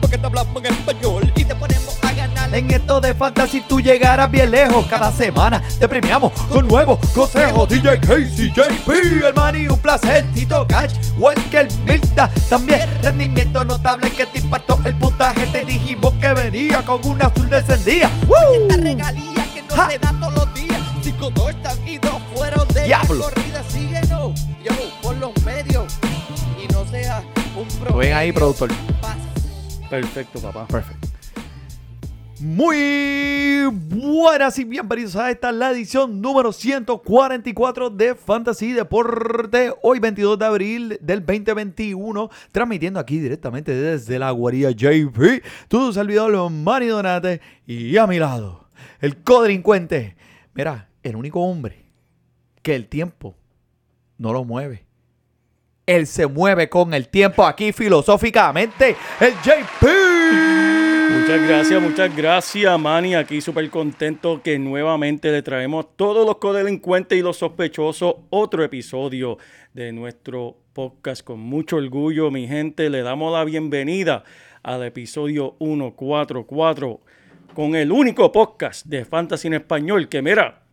porque te hablamos en español y te ponemos a ganar. En esto de fantasy tú llegarás bien lejos. Cada semana te premiamos con nuevos consejos. DJ Casey, JP, el Manny, un placer. Tito Cash, Welker, Milta. También rendimiento notable que te impactó el puntaje. Te dijimos que venía con una azul descendida. Esta regalía que no Ja. se da todos los días. Cinco dos están y dos fueron de Diablo. la corrida. Síguenos, yo, por los medios. Y no sea un problema. Ven ahí, productor. Perfecto, papá. Perfecto. Muy buenas y bienvenidos a esta la edición número 144 de Fantasy Deporte. Hoy 22 de abril del 2021, transmitiendo aquí directamente desde la guarida JP. Tu servidor Manny Donate y a mi lado, el codelincuente. Mira, el único hombre que el tiempo no lo mueve. Él se mueve con el tiempo aquí filosóficamente, el JP. Muchas gracias, muchas gracias, Manny. Aquí súper contento que nuevamente le traemos a todos los codelincuentes y los sospechosos otro episodio de nuestro podcast. Con mucho orgullo, mi gente, le damos la bienvenida al episodio 144 con el único podcast de Fantasy en español que, mira,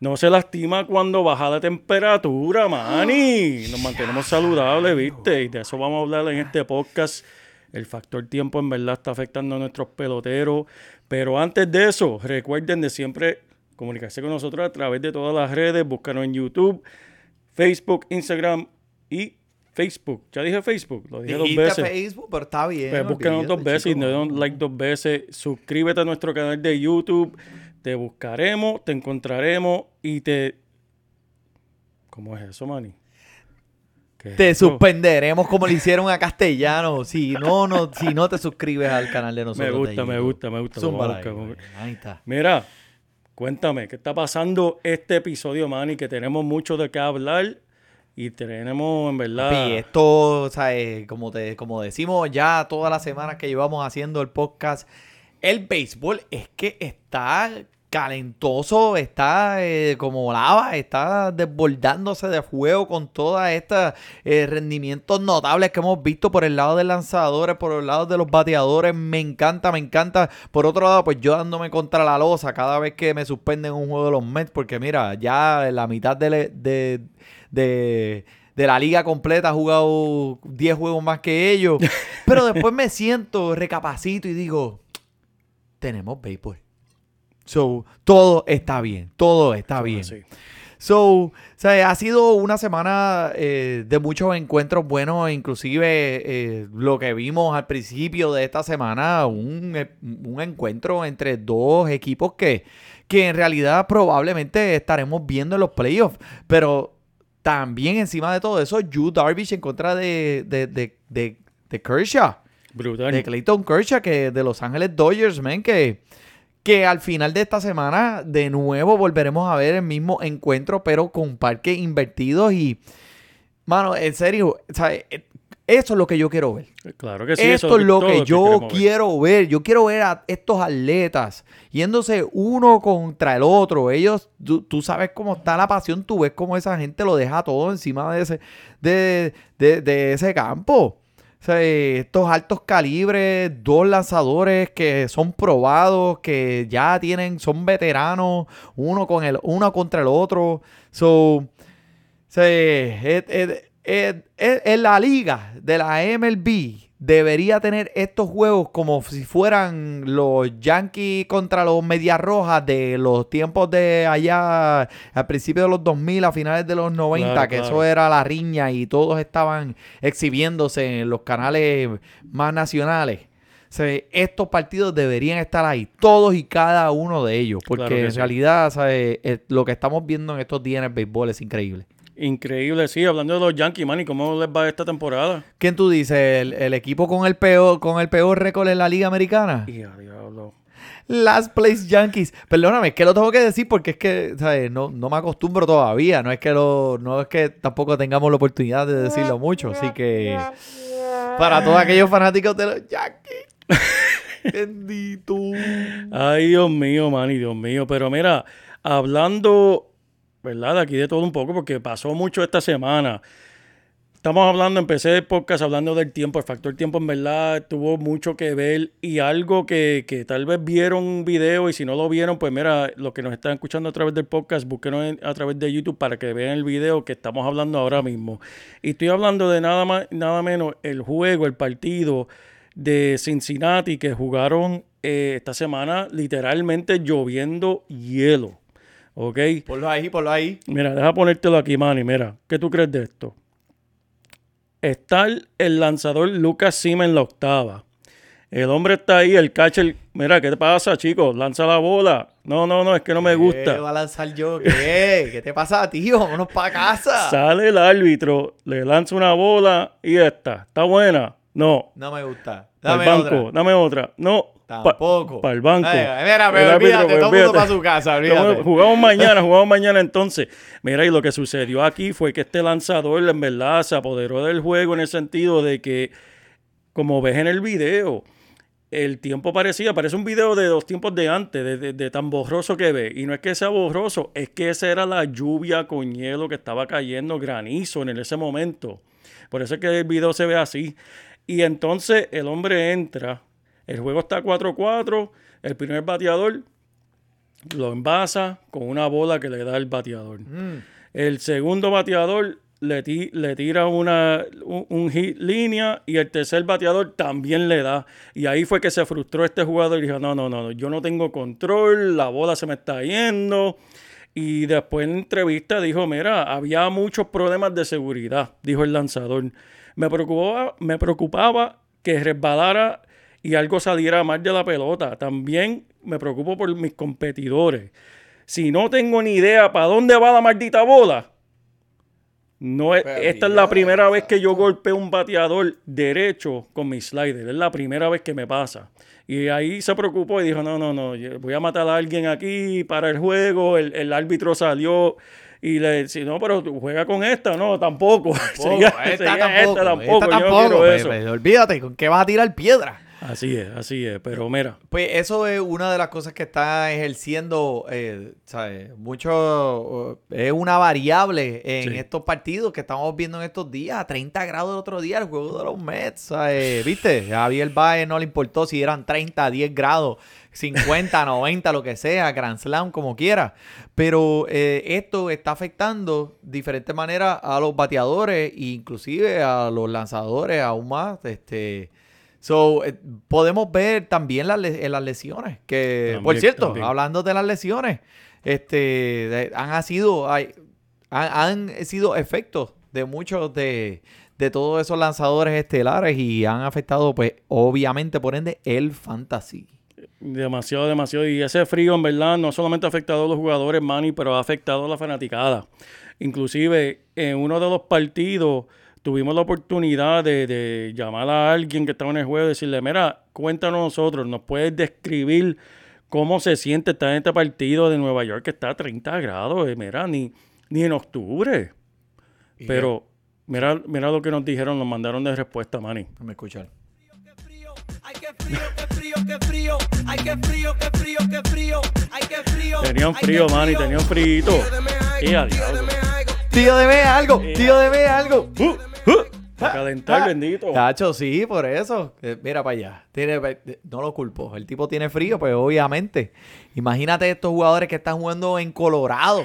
no se lastima cuando baja la temperatura, Manny. Nos mantenemos saludables, ¿viste? Y de eso vamos a hablar en este podcast. El factor tiempo en verdad está afectando a nuestros peloteros. Pero antes de eso, recuerden de siempre comunicarse con nosotros a través de todas las redes. Búscanos en YouTube, Facebook, Instagram y Facebook. Ya dije Facebook, lo dije dos veces. Facebook, pero está bien. Pues búscanos dos veces y no. like dos veces. Suscríbete a nuestro canal de YouTube. Te buscaremos, te encontraremos y te. ¿Cómo es eso, Manny? ¿Qué es Te suspenderemos como le hicieron a Castellano. Si no, no, si no te suscribes al canal de nosotros. Me gusta, me gusta, me gusta. lo voy a Zúmbala buscar, ahí, está. Mira, cuéntame, ¿qué está pasando este episodio, Manny? Que tenemos mucho de qué hablar y tenemos, en verdad. Papi, esto, o sea, eh, como, te, como decimos ya todas las semanas que llevamos haciendo el podcast, el béisbol es que está calentoso, está eh, como lava, está desbordándose de fuego con todos estos eh, rendimientos notables que hemos visto por el lado de lanzadores, por el lado de los bateadores. Me encanta, me encanta. Por otro lado, pues yo dándome contra la losa cada vez que me suspenden un juego de los Mets, porque mira, ya la mitad de, de, de, de la liga completa ha jugado 10 juegos más que ellos. Pero después me siento, recapacito y digo, tenemos béisbol. So, todo está bien, todo está bien. Sí. So, o sea, ha sido una semana eh, de muchos encuentros buenos, inclusive eh, lo que vimos al principio de esta semana, un, eh, un encuentro entre dos equipos que, que en realidad probablemente estaremos viendo en los playoffs, pero también encima de todo eso, Yu Darvish en contra de, de, de, de, de Kershaw Brutal. de Clayton Kershaw, que de Los Ángeles Dodgers, man, que, que al final de esta semana de nuevo volveremos a ver el mismo encuentro, pero con parques invertidos y, mano, en serio, ¿sabes? eso es lo que yo quiero ver. Claro que sí. Esto eso es lo que yo ver. quiero ver. Yo quiero ver a estos atletas yéndose uno contra el otro. Ellos, tú, tú sabes cómo está la pasión, tú ves cómo esa gente lo deja todo encima de ese, de, de- de ese campo. Sea, estos altos calibres, dos lanzadores que son probados, que ya tienen, son veteranos, uno con el, uno contra el otro. So, o sea, es- es- es- la liga de la MLB debería tener estos juegos como si fueran los Yankees contra los Medias Rojas de los tiempos de allá al principio de los 2000, a finales de los 90, Claro, que claro. eso era la riña y todos estaban exhibiéndose en los canales más nacionales. O sea, estos partidos deberían estar ahí, todos y cada uno de ellos, porque Claro en sí. realidad ¿sabes? Eh, lo que estamos viendo en estos días en el béisbol es increíble. Increíble, sí, hablando de los Yankees, man, ¿y cómo les va esta temporada? ¿Quién tú dices? ¿El, el equipo con el peor, con el peor récord en la Liga Americana? Diablo. Last Place Yankees. Perdóname, es que lo tengo que decir porque es que, ¿sabes? No, no me acostumbro todavía. No es que lo, no es que tampoco tengamos la oportunidad de decirlo mucho. Así que para todos aquellos fanáticos de los Yankees. Bendito. Ay, Dios mío, man, y Dios mío. Pero mira, hablando, ¿verdad? De aquí de todo un poco, porque pasó mucho esta semana. Estamos hablando, empecé el podcast hablando del tiempo, el factor tiempo en verdad tuvo mucho que ver y algo que, que tal vez vieron un video y si no lo vieron, pues mira, los que nos están escuchando a través del podcast, búsquenos en- a través de YouTube para que vean el video que estamos hablando ahora mismo. Y estoy hablando de nada más, nada menos el juego, el partido de Cincinnati que jugaron eh, esta semana literalmente lloviendo hielo. ¿Ok? Ponlo ahí, ponlo ahí. Mira, deja ponértelo aquí, Manny. Mira, ¿qué tú crees de esto? Está el, el lanzador Lucas Sima en la octava. El hombre está ahí, el catcher. Mira, ¿qué te pasa, chicos? Lanza la bola. No, no, no, es que no me ¿Qué gusta. va a lanzar yo? ¿Qué? ¿Qué te pasa, tío? Vámonos para casa. Sale el árbitro, le lanza una bola y esta. ¿Está buena? No. No me gusta. Dame banco, otra. dame otra. No. Tampoco. Para el banco. Ay, mira, pero olvídate, todo el mundo para su casa, olvídate. Jugamos mañana, jugamos mañana entonces. Mira, y lo que sucedió aquí fue que este lanzador en verdad se apoderó del juego en el sentido de que, como ves en el video, el tiempo parecía, parece un video de los tiempos de antes, de, de- de tan borroso que ve. Y no es que sea borroso, es que esa era la lluvia con hielo que estaba cayendo, granizo en ese momento. Por eso es que el video se ve así. Y entonces el hombre entra, el juego está 4-4, el primer bateador lo envasa con una bola que le da el bateador. Mm. El segundo bateador le, ti- le tira una, un, un hit línea y el tercer bateador también le da. Y ahí fue que se frustró este jugador y dijo, no, no, no, yo no tengo control, la bola se me está yendo. Y después en entrevista dijo, mira, había muchos problemas de seguridad, dijo el lanzador. Me preocupaba, me preocupaba que resbalara y algo saliera mal de la pelota. También me preocupo por mis competidores. Si no tengo ni idea para dónde va la maldita bola, no es, esta es la primera vez que yo golpeo un bateador derecho con mi slider. Es la primera vez que me pasa. Y ahí se preocupó y dijo, no, no, no, voy a matar a alguien aquí para el juego. El, el árbitro salió y le decía, no, pero tú juega con esta. No, tampoco. Tampoco, Seguía- esta seguía tampoco, esta tampoco. esta yo no tampoco, quiero eso. olvídate, ¿con qué vas a tirar piedra? Así es, así es. Pero mira, Pues eso es una de las cosas que está ejerciendo, eh, ¿sabes? Mucho, eh, es una variable en Sí. estos partidos que estamos viendo en estos días. 30 grados el otro día, el juego de los Mets, ¿sabes? ¿Viste? A Javier Baez no le importó si eran 30, 10 grados, 50, 90, lo que sea, Grand Slam, como quiera. Pero eh, esto está afectando de diferentes maneras a los bateadores inclusive a los lanzadores aún más, este... So, eh, podemos ver también las, le- eh, las lesiones. Que, por cierto, también. hablando de las lesiones, este, de- han sido, hay- han, han sido efectos de muchos de, de todos esos lanzadores estelares y han afectado, pues, obviamente, por ende, el fantasy. Demasiado, demasiado. Y ese frío, en verdad, no solamente ha afectado a los jugadores, Manny, pero ha afectado a la fanaticada. Inclusive, en uno de los partidos tuvimos la oportunidad de, de llamar a alguien que estaba en el juego y decirle, mira, cuéntanos nosotros, ¿nos puedes describir cómo se siente estar en este partido de Nueva York que está a 30 grados? Eh, Mira, ni, ni en octubre. Pero mira, mira lo que nos dijeron, nos mandaron de respuesta, Manny. Déjame escuchar. Ay, qué frío, qué frío, qué frío. Ay, qué frío, qué frío, qué frío. Ay, qué frío. Tenían frío, tenían frío. Deme algo, tío, deme algo. Tío, deme algo, tío, deme algo. Uh, uh, a calentar, Ah, bendito. Tacho, sí, por eso. Eh, Mira para allá. Tiene, no lo culpo. El tipo tiene frío, pues obviamente. Imagínate estos jugadores que están jugando en Colorado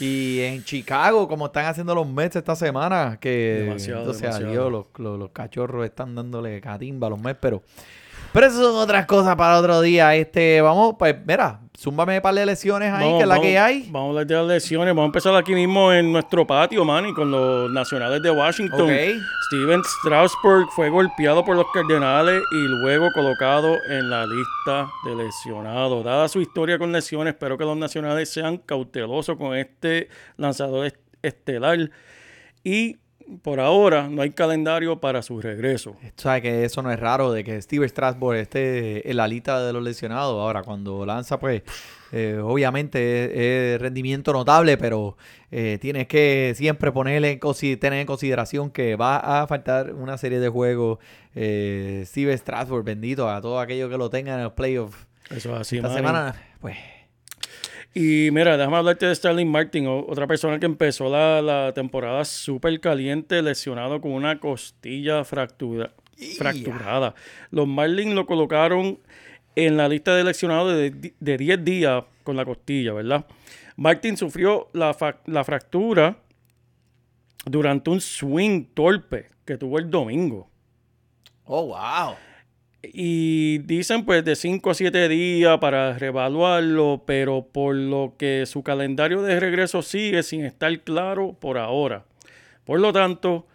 y en Chicago, como están haciendo los Mets esta semana. Que Demasiado, entonces, demasiado. los- los cachorros están dándole catimba a los Mets, pero. Pero eso son otras cosas para otro día. Este, vamos, pues, mira, zúmbame para de lesiones ahí, Vamos, que es la que hay. Vamos a hablar de las lesiones. Vamos a empezar aquí mismo en nuestro patio, Manny, con los nacionales de Washington. Ok. Steven Strasburg fue golpeado por los Cardenales y luego colocado en la lista de lesionados. Dada su historia con lesiones, espero que los nacionales sean cautelosos con este lanzador est- estelar. Y por ahora no hay calendario para su regreso. Tú sabes que eso no es raro de que Steve Strasburg esté en la lista de los lesionados. Ahora, cuando lanza, pues, eh, obviamente es, es rendimiento notable, pero eh, tienes que siempre ponerle en tener en consideración que va a faltar una serie de juegos. Eh, Steve Strasburg, bendito a todos aquellos que lo tengan en los playoffs. Eso es así, Esta Manny. semana, pues, Y mira, déjame hablarte de Sterling Martin, otra persona que empezó la, la temporada súper caliente, lesionado con una costilla fractura, fracturada. Los Marlins lo colocaron en la lista de lesionados de, de 10 días con la costilla, ¿verdad? Martin sufrió la, fa- la fractura durante un swing torpe que tuvo el domingo. oh, wow. Y dicen pues de 5 a 7 días para reevaluarlo, pero por lo que su calendario de regreso sigue sin estar claro por ahora. Por lo tanto,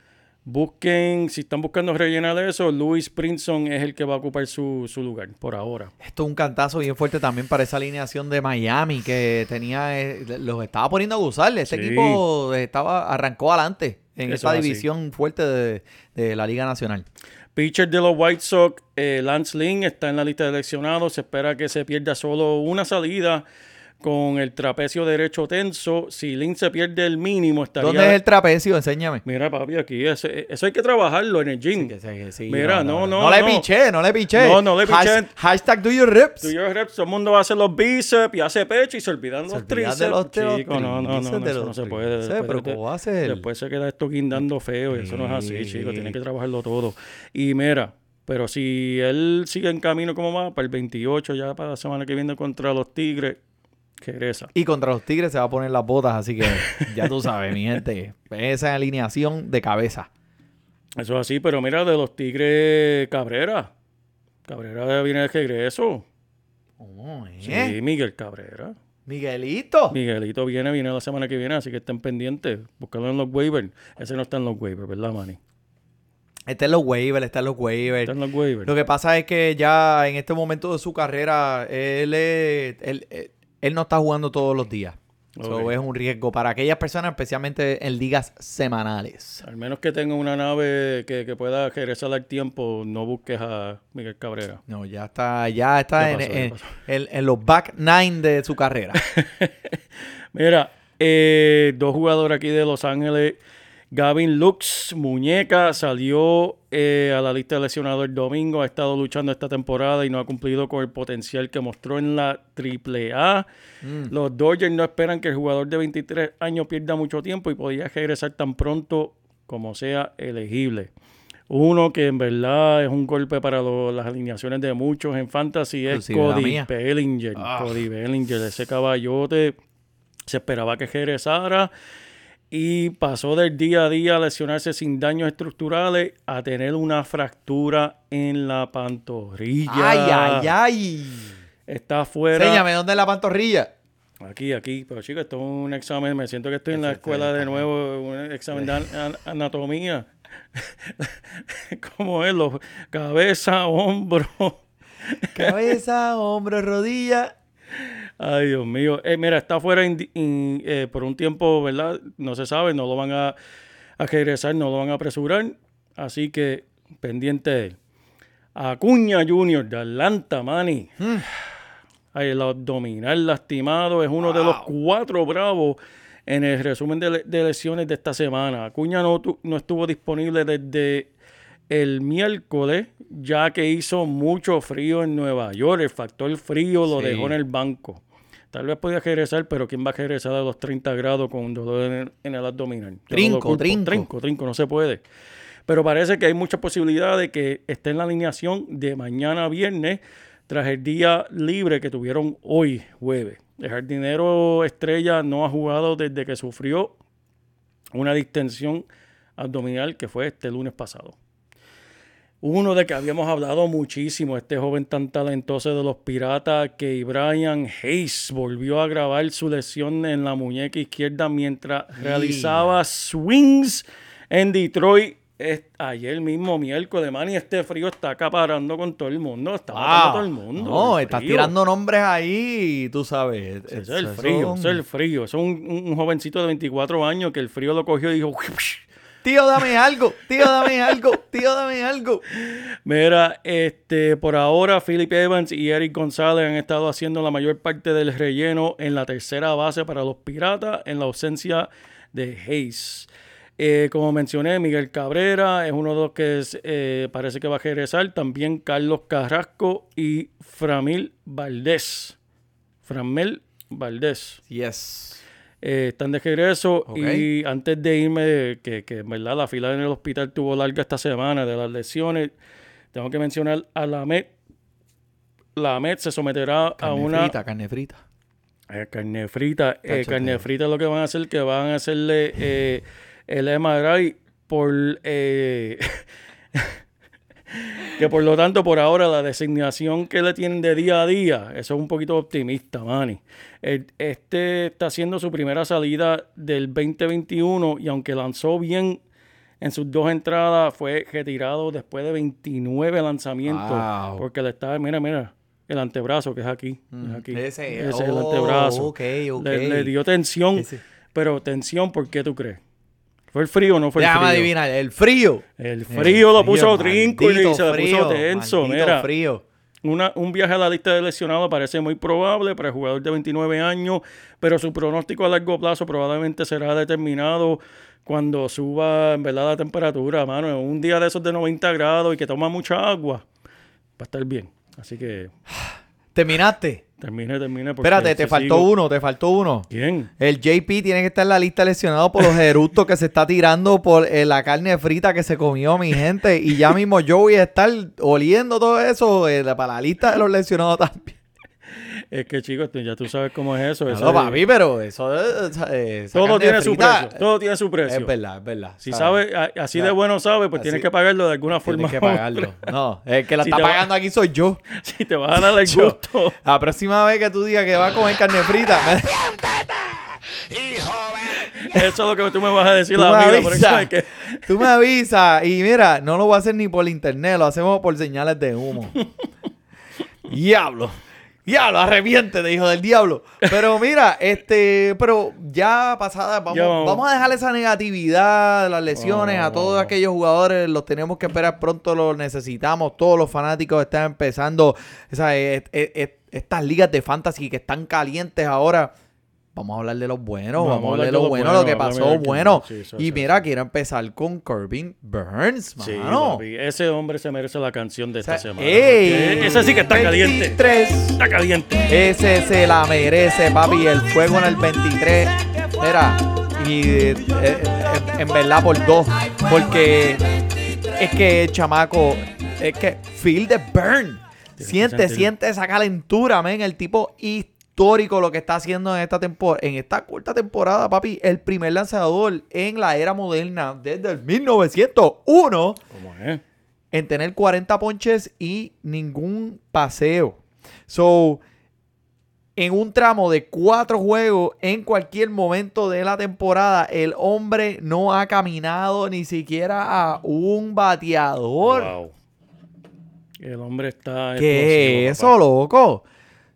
busquen, si están buscando rellenar eso, Louis Princeton es el que va a ocupar su, su lugar por ahora. Esto es un cantazo bien fuerte también para esa alineación de Miami que tenía, eh, los estaba poniendo a gozar. Este Sí. equipo estaba, arrancó adelante en Eso esta es así. división fuerte de, de la Liga Nacional. Pitcher de los White Sox, eh, Lance Lynn, está en la lista de seleccionados. Se espera que se pierda solo una salida con el trapecio derecho tenso. Si Lynn se pierde el mínimo, estaría... ¿Dónde es el trapecio? Enséñame. Mira, papi, aquí, eso hay que trabajarlo en el gym. Sí, que sí, Mira, no, no, No le no. piché, no le piché. No, no le piché. Hash- hashtag do your rips. Tú y yo, reps, todo el mundo hacer los bíceps y hace pecho y se olvidan Se los tríceps. de los- Chico, no, no, no, eso no se puede. pero ¿cómo va a ser? después se queda esto guindando feo y eso no es así, Sí. chico. Tiene que trabajarlo todo. Y mira, pero si él sigue en camino como va, para el 28, ya para la semana que viene contra los Tigres, que regresa. Y contra los Tigres se va a poner las botas, así que ya tú sabes, mi gente. Esa alineación de cabeza. Eso es así, pero mira, de los Tigres, Cabrera. Cabrera viene de regreso. Oh, ¿eh? Sí, Miguel Cabrera. Miguelito. Miguelito viene, viene la semana que viene, así que estén pendientes. Búscalo en los waivers. Ese no está en los waivers, ¿verdad, Manny? Está en los waivers, está en los waivers. Está en los waivers. Lo que pasa es que ya en este momento de su carrera, él, es- él, él- él no está jugando todos los días. Eso es un riesgo para aquellas personas, especialmente en ligas semanales. Al menos que tenga una nave que, que pueda regresar al tiempo, no busques a Miguel Cabrera. No, ya está, ya está en los back nine de su carrera. Mira, eh, dos jugadores aquí de Los Ángeles. Gavin Lux, muñeca, salió eh, a la lista de lesionados el domingo. Ha estado luchando esta temporada y no ha cumplido con el potencial que mostró en la AAA. Los Dodgers no esperan que el jugador de 23 años pierda mucho tiempo y podría regresar tan pronto como sea elegible. Uno que en verdad es un golpe para lo- las alineaciones de muchos en fantasy es Inclusive Cody. Bellinger. Cody Bellinger, ese caballote se esperaba que regresara y pasó del día a día a lesionarse sin daños estructurales a tener una fractura en la pantorrilla. ¡Ay, ay, ay! Está fuera. Enséñame, ¿dónde es la pantorrilla? Aquí, aquí. Pero chicos, esto es un examen. Me siento que estoy en la escuela de nuevo, un examen de an- an- anatomía. ¿Cómo es? Los cabeza, hombro. Cabeza, hombro, rodilla. Ay, Dios mío. Eh, mira, está fuera in- eh, por un tiempo, ¿verdad? No se sabe, no lo van a, a regresar, no lo van a apresurar. Así que, pendiente de él. Acuña Junior de Atlanta, Manny. Ay, el abdominal lastimado es uno de los cuatro bravos en el resumen de, le- de lesiones de esta semana. Acuña no, tu- no estuvo disponible desde el miércoles, ya que hizo mucho frío en Nueva York. El factor frío lo Sí. dejó en el banco. Tal vez podía regresar, pero ¿quién va a regresar a los 30 grados con un dolor en el, en el abdominal? Yo Trinco, trinco. Trinco, trinco, no se puede. Pero parece que hay mucha posibilidad de que esté en la alineación de mañana viernes tras el día libre que tuvieron hoy jueves. El jardinero estrella no ha jugado desde que sufrió una distensión abdominal que fue este lunes pasado. Uno de que habíamos hablado muchísimo, este joven tan talentoso de los piratas, que Brian Hayes volvió a grabar su lesión en la muñeca izquierda mientras realizaba swings en Detroit ayer mismo, miércoles, man, y este frío está acaparando con todo el mundo. Está matando a todo el mundo. No, el estás tirando nombres ahí, tú sabes. Es el frío, son- es el frío. Es un, un- un jovencito de 24 años que el frío lo cogió y dijo... Tío, dame algo, tío, dame algo, tío, dame algo. Mira, este, por ahora Philip Evans y Eric González han estado haciendo la mayor parte del relleno en la tercera base para los Piratas en la ausencia de Hayes. Eh, como mencioné, Miguel Cabrera es uno de los que es, eh, parece que va a regresar. También Carlos Carrasco y Framil Valdés. Framel Valdés. Yes. Eh, están de regreso y antes de irme, que, que en verdad la fila en el hospital tuvo larga esta semana de las lesiones, tengo que mencionar a la MED. La MED se someterá a Carne una frita, carne frita. eh, carne frita. Eh, carne frita es lo que van a hacer, que van a hacerle el MRI por... eh, que por lo tanto, por ahora, la designación que le tienen de día a día, eso es un poquito optimista, Manny. El- Este está haciendo su primera salida del 2021 y aunque lanzó bien en sus dos entradas, fue retirado después de 29 lanzamientos. Wow. Porque le está, mira, mira, el antebrazo que es aquí. es aquí. Ese, es el oh, antebrazo. ok, ok. Le, le dio tensión, Ese. pero tensión, ¿por qué tú crees? ¿Fue el frío o no fue el Déjame frío? adivinar, el frío. El frío lo puso trinco y se le puso tenso. Mira, frío. una- un viaje a la lista de lesionados parece muy probable para el jugador de 29 años, pero su pronóstico a largo plazo probablemente será determinado cuando suba en verdad la temperatura, mano. En Un día de esos de 90 grados y que toma mucha agua, va a estar bien. Así que Terminaste. Termine, termine. porque Espérate, te faltó sigo- uno, te faltó uno. ¿Quién? El JP tiene que estar en la lista lesionado por los eructos que se está tirando por eh, la carne frita que se comió mi gente. Y ya mismo yo voy a estar oliendo todo eso eh, para la lista de los lesionados también. Es que, chicos, ya tú sabes cómo es eso. eso No, es- papi, pero eso eh, todo tiene su precio. Todo tiene su precio. Es verdad, es verdad. Si ¿sabes? sabe, así de bueno sabe, pues así- tienes que pagarlo de alguna forma. Tienes que pagarlo. No, el que la Si está va- pagando aquí soy yo. Si te vas a dar el gusto. La próxima vez que tú digas que vas a comer carne frita, me- Eso es lo que tú me vas a decir tú, a me mí. por eso es que- tú me avisas. Y mira, no lo voy a hacer ni por internet, lo hacemos por señales de humo. diablo. Diablo, arrepiéntete, hijo del diablo. Pero mira, este, pero ya pasada, vamos, vamos. a dejar esa negatividad, las lesiones, a todos aquellos jugadores, los tenemos que esperar pronto, los necesitamos. Todos los fanáticos están empezando et- et- estas ligas de fantasy que están calientes ahora. Vamos a hablar de los buenos, vamos, a hablar de lo bueno, lo que pasó bueno. sí, y mira, quiero empezar con Corbin Burns, mano. papi, ese hombre se merece la canción de O sea, esta semana. ¡ey! Ese sí que está caliente. 23. Está caliente. Ese se la merece, papi. El fuego en el 23. Mira, y eh, eh, en, verdad por dos. Porque es que el chamaco, es que feel the burn. Siente, siente esa calentura, men. El tipo histórico lo que está haciendo en esta temporada, en esta corta temporada, papi. El primer lanzador en la era moderna desde el 1901 ¿Cómo es? en tener 40 ponches y ningún paseo. So, en un tramo de cuatro juegos, en cualquier momento de la temporada, el hombre no ha caminado ni siquiera a un bateador. Wow. El hombre está. ¿Qué es eso, loco?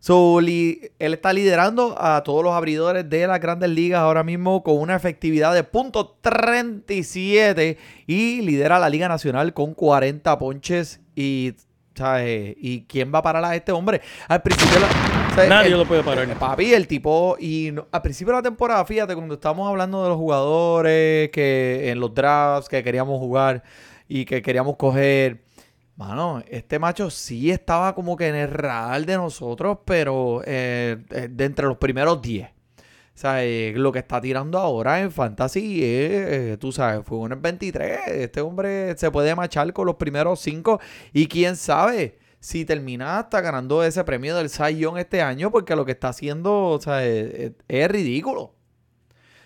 So, li- él está liderando a todos los abridores de las grandes ligas ahora mismo con una efectividad de .37 y lidera la Liga Nacional con 40 ponches y ¿sabes? ¿Y quién va a parar a este hombre? Al principio la-. Nadie El- lo puede parar. Papi, el tipo, y no- al principio de la temporada, fíjate, cuando estábamos hablando de los jugadores que en los drafts que queríamos jugar y que queríamos coger, mano, este macho sí estaba como que en el radar de nosotros, pero eh, eh, de entre los primeros 10. O sea, eh, lo que está tirando ahora en Fantasy es, tú sabes, fue el 23. Este hombre se puede machar con los primeros 5 y quién sabe si termina hasta ganando ese premio del Cy este año porque lo que está haciendo, o sea, es ridículo.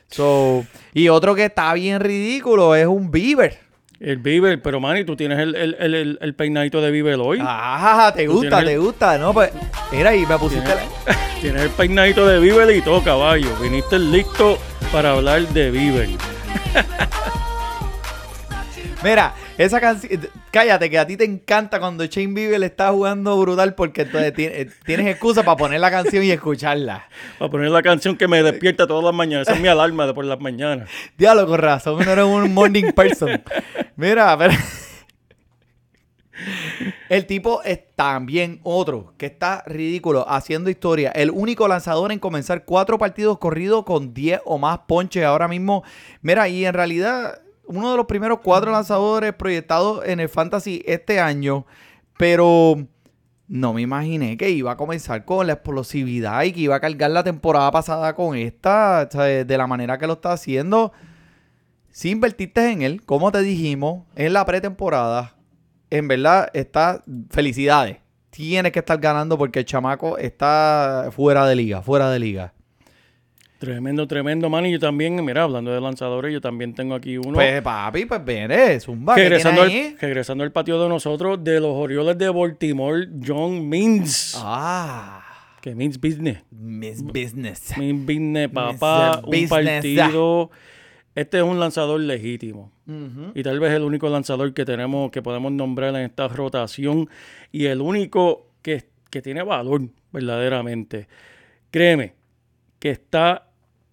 So, y otro que está bien ridículo es un Bieber. El Bieber, pero Manny, tú tienes el, el, el, el- peinadito de Bieber hoy. Ah, te gusta, te gusta, ¿no? Pues, mira, y me pusiste Tienes, la- tienes el peinadito de Bieber y todo, caballo. Viniste listo para hablar de Bieber. Mira, esa canción. Cállate, que a ti te encanta cuando Shane Bieber está jugando brutal porque entonces eh, tienes excusa para poner la canción y escucharla. Para poner la canción que me despierta todas las mañanas. Esa es mi alarma de por las mañanas. Diablo, con razón, no eres un morning person. Mira, pero. El tipo es también otro que está ridículo haciendo historia. El único lanzador en comenzar cuatro partidos corridos con 10 o más ponches ahora mismo. Mira, y en realidad, uno de los primeros cuatro lanzadores proyectados en el Fantasy este año. Pero no me imaginé que iba a comenzar con la explosividad y que iba a cargar la temporada pasada con esta, de la manera que lo está haciendo. Si invertiste en él, como te dijimos, en la pretemporada, en verdad está felicidades. Tienes que estar ganando porque el chamaco está fuera de liga, fuera de liga. Tremendo, tremendo, man. Y yo también, mira, hablando de lanzadores, yo también tengo aquí uno. Pues papi, pues viene, zumba, ¿qué regresando, al, regresando al patio de nosotros, de los Orioles de Baltimore, John Means. Ah, Que Means Business. Miss Business. Means Business, papá. Un partido. Este es un lanzador legítimo. Y tal vez el único lanzador que tenemos, que podemos nombrar en esta rotación. Y el único que, que tiene valor, verdaderamente. Créeme, que está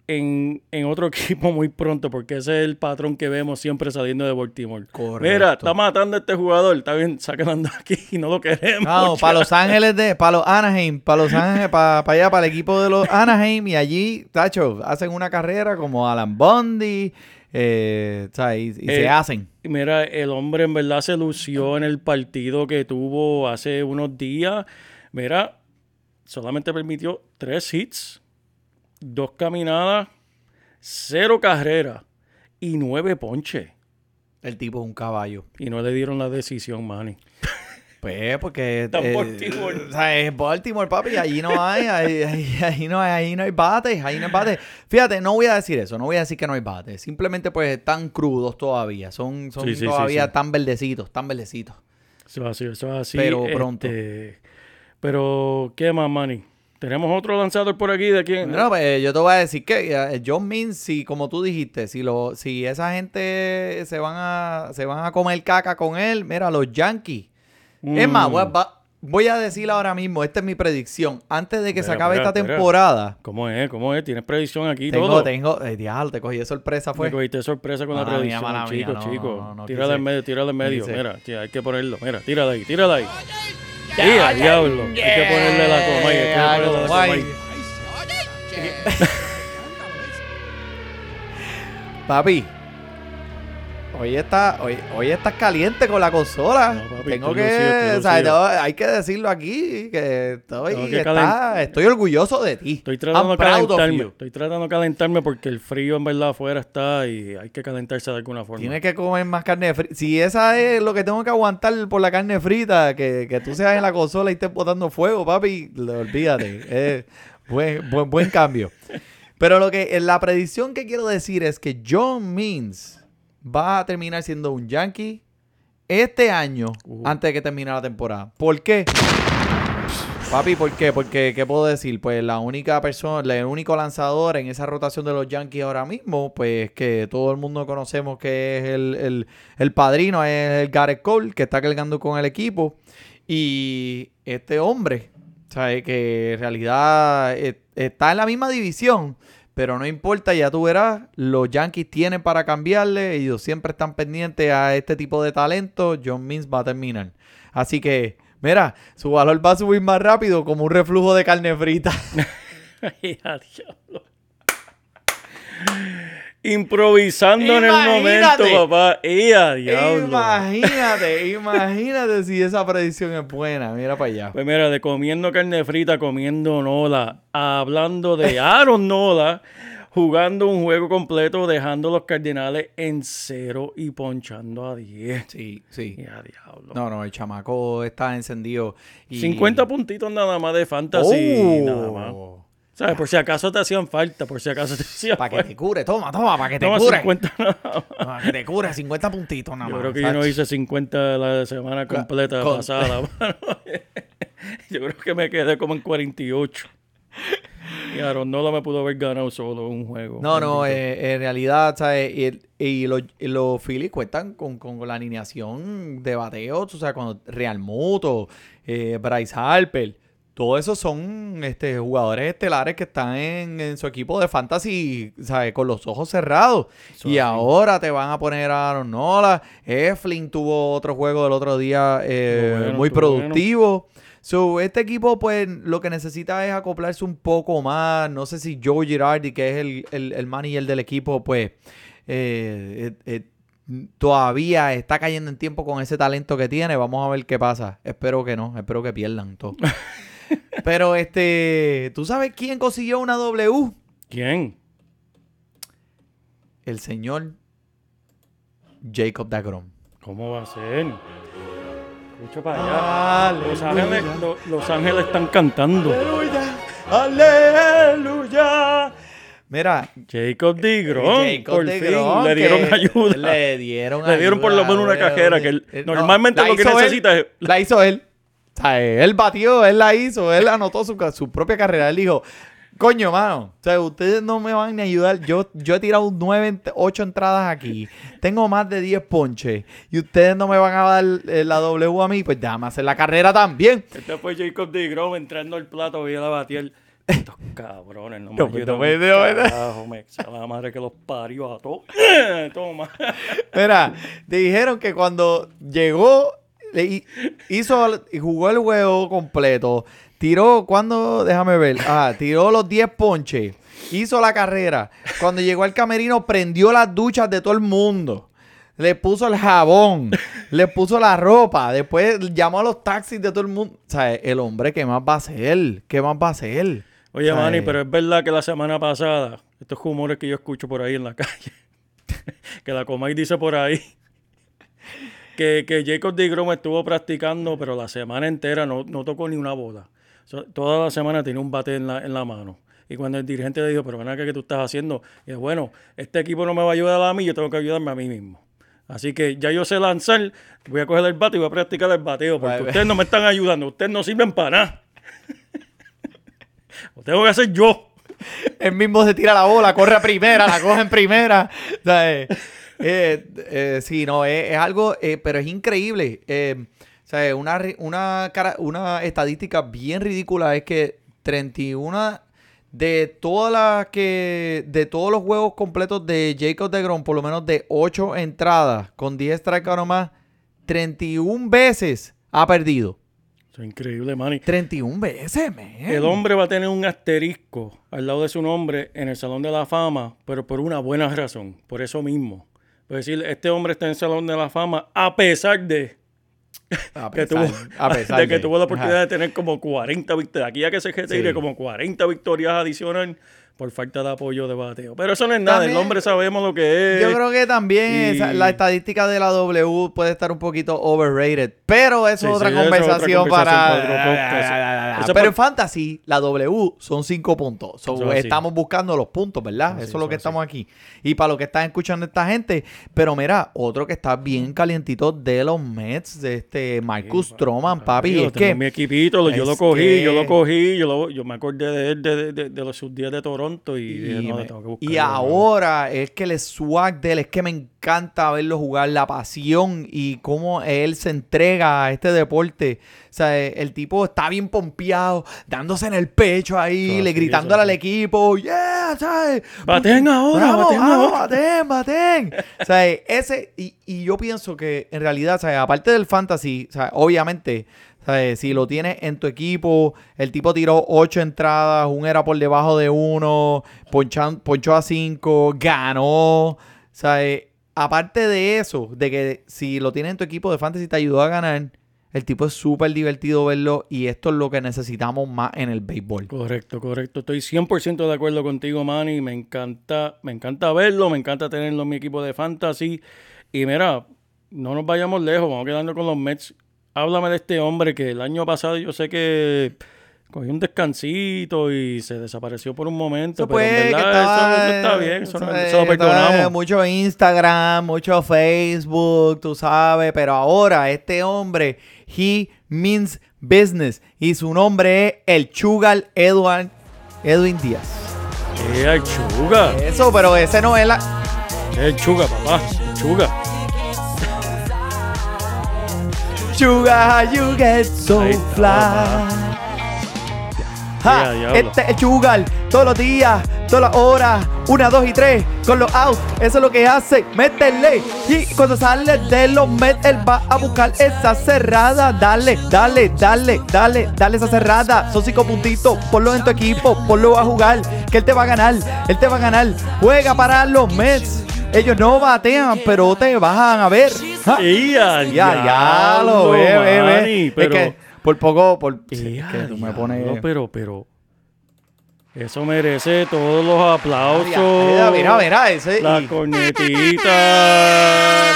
en, en otro equipo muy pronto, porque ese es el patrón que vemos siempre saliendo de Baltimore. Correcto. Mira, está matando a este jugador. Está bien, de aquí y no lo queremos. No, ya. para Los Ángeles de, para los Anaheim, para Los Ángeles, para, para allá, para el equipo de los Anaheim y allí, tacho, hacen una carrera como Alan Bundy, eh, y se Eh, hacen. Mira, el hombre en verdad se lució en el partido que tuvo hace unos días. Mira, solamente permitió tres hits, dos caminadas, cero carreras y nueve ponches. El tipo es un caballo. Y no le dieron la decisión, Manny. Pues porque eh, Baltimore. o sea, es Baltimore, papi, allí no hay, ahí, ahí- ahí no hay, ahí no hay bates, ahí no hay bates. Fíjate, no voy a decir eso, no voy a decir que no hay bates. Simplemente pues están crudos todavía, son, son Sí, sí, sí, todavía sí. tan verdecitos, tan verdecitos. Eso es así, eso es así. Pero pronto. este, pero, ¿qué más, Manny? ¿Tenemos otro lanzador por aquí de quién? No, pues yo te voy a decir que eh, John Means, si como tú dijiste, si lo, si esa gente se van a, se van a comer caca con él, mira, los Yankees. Es más, Mm. voy a, va- voy a decir ahora mismo, esta es mi predicción. Antes de que se acabe esta temporada, ¿Cómo es? ¿Cómo es? ¿Tienes predicción aquí tengo, todo? tengo, eh, diablo, te cogí de sorpresa, Me fue. cogiste sorpresa con la Mala predicción, mía, chico, no, chico. no, no, tírala en medio, tírala en medio. Mira, tía, hay que ponerlo. Mira, tírala ahí, tírala ahí. Tía, diablo. Hay que ponerle la coma hay que ponerle la coma. Papi, hoy está, hoy, hoy estás caliente con la consola. No, papi, Tengo que, lucido, estoy o sea, lucido. tengo- hay que decirlo aquí, que estoy, que está- estoy orgulloso de ti. Estoy tratando de calentarme. Estoy tratando de calentarme porque el frío en verdad afuera está y hay que calentarse de alguna forma. Tienes que comer más carne frita. Si esa es lo que tengo que aguantar por la carne frita, que, que tú seas en la consola y estés botando fuego, papi, olvídate. Buen, buen, buen cambio. Pero lo que la predicción que quiero decir es que John Means va a terminar siendo un Yankee este año Uh. antes de que termine la temporada. ¿Por qué? Papi, ¿por qué? Porque, ¿qué puedo decir? Pues la única persona, el único lanzador en esa rotación de los Yankees ahora mismo, pues que todo el mundo conocemos que es el, el- el padrino, es el Garrett Cole, que está cargando con el equipo. Y este hombre, ¿sabes? Que en realidad eh, está en la misma división, pero no importa, ya tú verás, los Yankees tienen para cambiarle, ellos siempre están pendientes a este tipo de talento, John Means va a terminar. Así que, mira, su valor va a subir más rápido como un reflujo de carne frita. Improvisando en el momento, papá. ¡Y a diablo! imagínate, imagínate si esa predicción es buena, mira para allá. Pues mira, de comiendo carne frita, comiendo Nola, hablando de Aaron Nola, jugando un juego completo, dejando los Cardinales en cero y ponchando a 10. Sí, sí. Y a diablo. No, no, el chamaco está encendido. Y... 50 puntitos nada más de fantasy, Oh. nada más. ¿Sabes? Por si acaso te hacían falta, por si acaso te hacían Para que te cure, toma, toma, para que te Toma cure. 50 nada más. Para que te cure, 50 puntitos nada Yo más. creo que yo no hice 50 la semana completa con- pasada. yo creo que me quedé como en 48. Y Aaron Nola me pudo haber ganado solo un juego. No, no, eh, en realidad, ¿sabes? Y, y los, y los Phillies cuentan con, con la alineación de bateos, o sea, cuando Real Muto, eh, Bryce Harper, todos esos son este, jugadores estelares que están en, en su equipo de fantasy, ¿sabes? Con los ojos cerrados. Eso y así. ahora te van a poner a Aaron Nola. Eflin tuvo otro juego del otro día eh, bueno, muy estuvo bueno. productivo. So, este equipo, pues, lo que necesita es acoplarse un poco más. No sé si Joe Girardi, que es el, el, el manager del equipo, pues, eh, eh, eh, todavía está cayendo en tiempo con ese talento que tiene. Vamos a ver qué pasa. Espero que no. Espero que pierdan todo. Pero, este, ¿tú sabes quién consiguió una W? ¿Quién? El señor Jacob Dagrom. ¿Cómo va a ser? Escucha para allá. Los Ángeles, lo- Los Ángeles están cantando. Aleluya. Aleluya. Mira, Jacob DeGrom, Jacob por fin, le dieron ayuda. Le dieron Le dieron por lo ayuda, menos una cajera, que él- Eh, no, normalmente lo que él, necesita es- La hizo él. Sea, él batió, él la hizo, él anotó su, su propia carrera. Él dijo, coño, mano, o sea, ustedes no me van ni a ayudar. Yo, yo he tirado nueve, ocho entradas aquí. Tengo más de 10 ponches. Y ustedes no me van a dar eh, la W a mí. Pues déjame hacer la carrera también. Este fue Jacob DeGrom entrando al plato y la batía Estos cabrones no me No, pues, ayudan no me- un no me- carajo, me la madre que los parió a todos. Toma. Mira, te dijeron que cuando llegó, le hizo, y jugó el juego completo, tiró, cuando, déjame ver, ah, tiró los 10 ponches, hizo la carrera. Cuando llegó al camerino, prendió las duchas de todo el mundo. Le puso el jabón, le puso la ropa, después llamó a los taxis de todo el mundo. O sea, el hombre, ¿qué más va a hacer? ¿Qué más va a hacer? Oye, Ay. Manny, pero es verdad que la semana pasada, estos rumores que yo escucho por ahí en la calle, que la Comay dice por ahí, que, que Jacob DeGrom estuvo practicando, pero la semana entera no, no tocó ni una bola. So, toda la semana tenía un bate en la, en la mano. Y cuando el dirigente le dijo, pero ven acá, ¿qué tú estás haciendo? Y bueno, este equipo no me va a ayudar a mí, yo tengo que ayudarme a mí mismo. Así que ya yo sé lanzar, voy a coger el bate y voy a practicar el bateo, porque ustedes no me están ayudando, ustedes no sirven para nada. Lo tengo que hacer yo. Él mismo se tira la bola, corre a primera, la coge en primera. O sea, eh, eh, eh, sí, no, es, es algo, eh, pero es increíble. O sea, una, una, estadística bien ridícula es que 31 de todas las que, de todos los juegos completos de Jacob DeGrom, por lo menos de 8 entradas con 10 strikeouts más, 31 veces ha perdido. Eso es increíble, Manny. 31 veces, man. El hombre va a tener un asterisco al lado de su nombre en el Salón de la Fama, pero por una buena razón, por eso mismo. Es decir, este hombre está en el Salón de la Fama a pesar de A que, tuvo, a pesar de que de- tuvo la oportunidad ajá. de tener como 40 victorias. Aquí ya que se retire Sí. como 40 victorias adicionales por falta de apoyo de bateo. Pero eso no es nada, el hombre sabemos lo que es. Yo creo que también y- esa- la estadística de la W puede estar un poquito overrated. Pero eso Sí, es otra sí, eso es otra conversación para. Pero en fantasy, la W son cinco puntos. So, estamos buscando los puntos, ¿verdad? Eso es lo que es estamos aquí. Y para lo que están escuchando esta gente. Pero mira, otro que está bien calientito de los Mets, de este Marcus Stroman, papi. Yo es tengo que. mi equipito, yo lo cogí, que- yo lo cogí, yo, lo- yo me acordé de él de, de- de- de los sus días de Toronto y, dije, Y, no, me- tengo que y buscarlo, mano. ahora es que el swag de él es que me encanta verlo jugar, la pasión y cómo él se entrega a este deporte. O sea, el tipo está bien pompeado, dándose en el pecho ahí, le gritándole al equipo, yeah, ¿sabes? Baten ahora, Bravo, baten vamos, ahora. baten, baten. o sea, ese, y, y yo pienso que en realidad, sea, aparte del fantasy, obviamente, sea, si lo tienes en tu equipo, el tipo tiró ocho entradas, un era por debajo de uno, ponchan- ponchó a cinco, ganó. Eh, aparte de eso, de que si lo tienes en tu equipo de fantasy te ayudó a ganar, el tipo es súper divertido verlo y esto es lo que necesitamos más en el béisbol. Correcto, correcto. Estoy 100% de acuerdo contigo, Manny. Me encanta, me encanta verlo, me encanta tenerlo en mi equipo de fantasy. Y mira, no nos vayamos lejos, vamos quedando con los Mets. Háblame de este hombre que el año pasado yo sé que cogió un descansito y se desapareció por un momento. Eso pero en pues, verdad estaba, eso no está bien, eso, no- eso, lo eh, perdonamos. Mucho Instagram, mucho Facebook, tú sabes, pero ahora este hombre, he means business y su nombre es el Chugal Edward Edwin Díaz. Es el Chuga. Eso, pero ese no es la. Es el Chuga, papá. El Chuga. You get so fly. Ja, Ya, este es Sugar, todos los días, todas las horas, una, dos y tres, con los outs, eso es lo que hace, métele. Y cuando sale de los Mets, él va a buscar esa cerrada. Dale, dale, dale, dale, dale esa cerrada. Son cinco puntitos, ponlo en tu equipo, ponlo a jugar, que él te va a ganar, él te va a ganar. Juega para los Mets. Ellos no batean, pero te van a ver. Ja. Y a Ya, ya lo ve, ve, ve. Es Pero, que por poco, por es a que tú me pones. Pero, pero. Eso merece todos los aplausos. Mira, mira, mira, ese. La y- cornetita,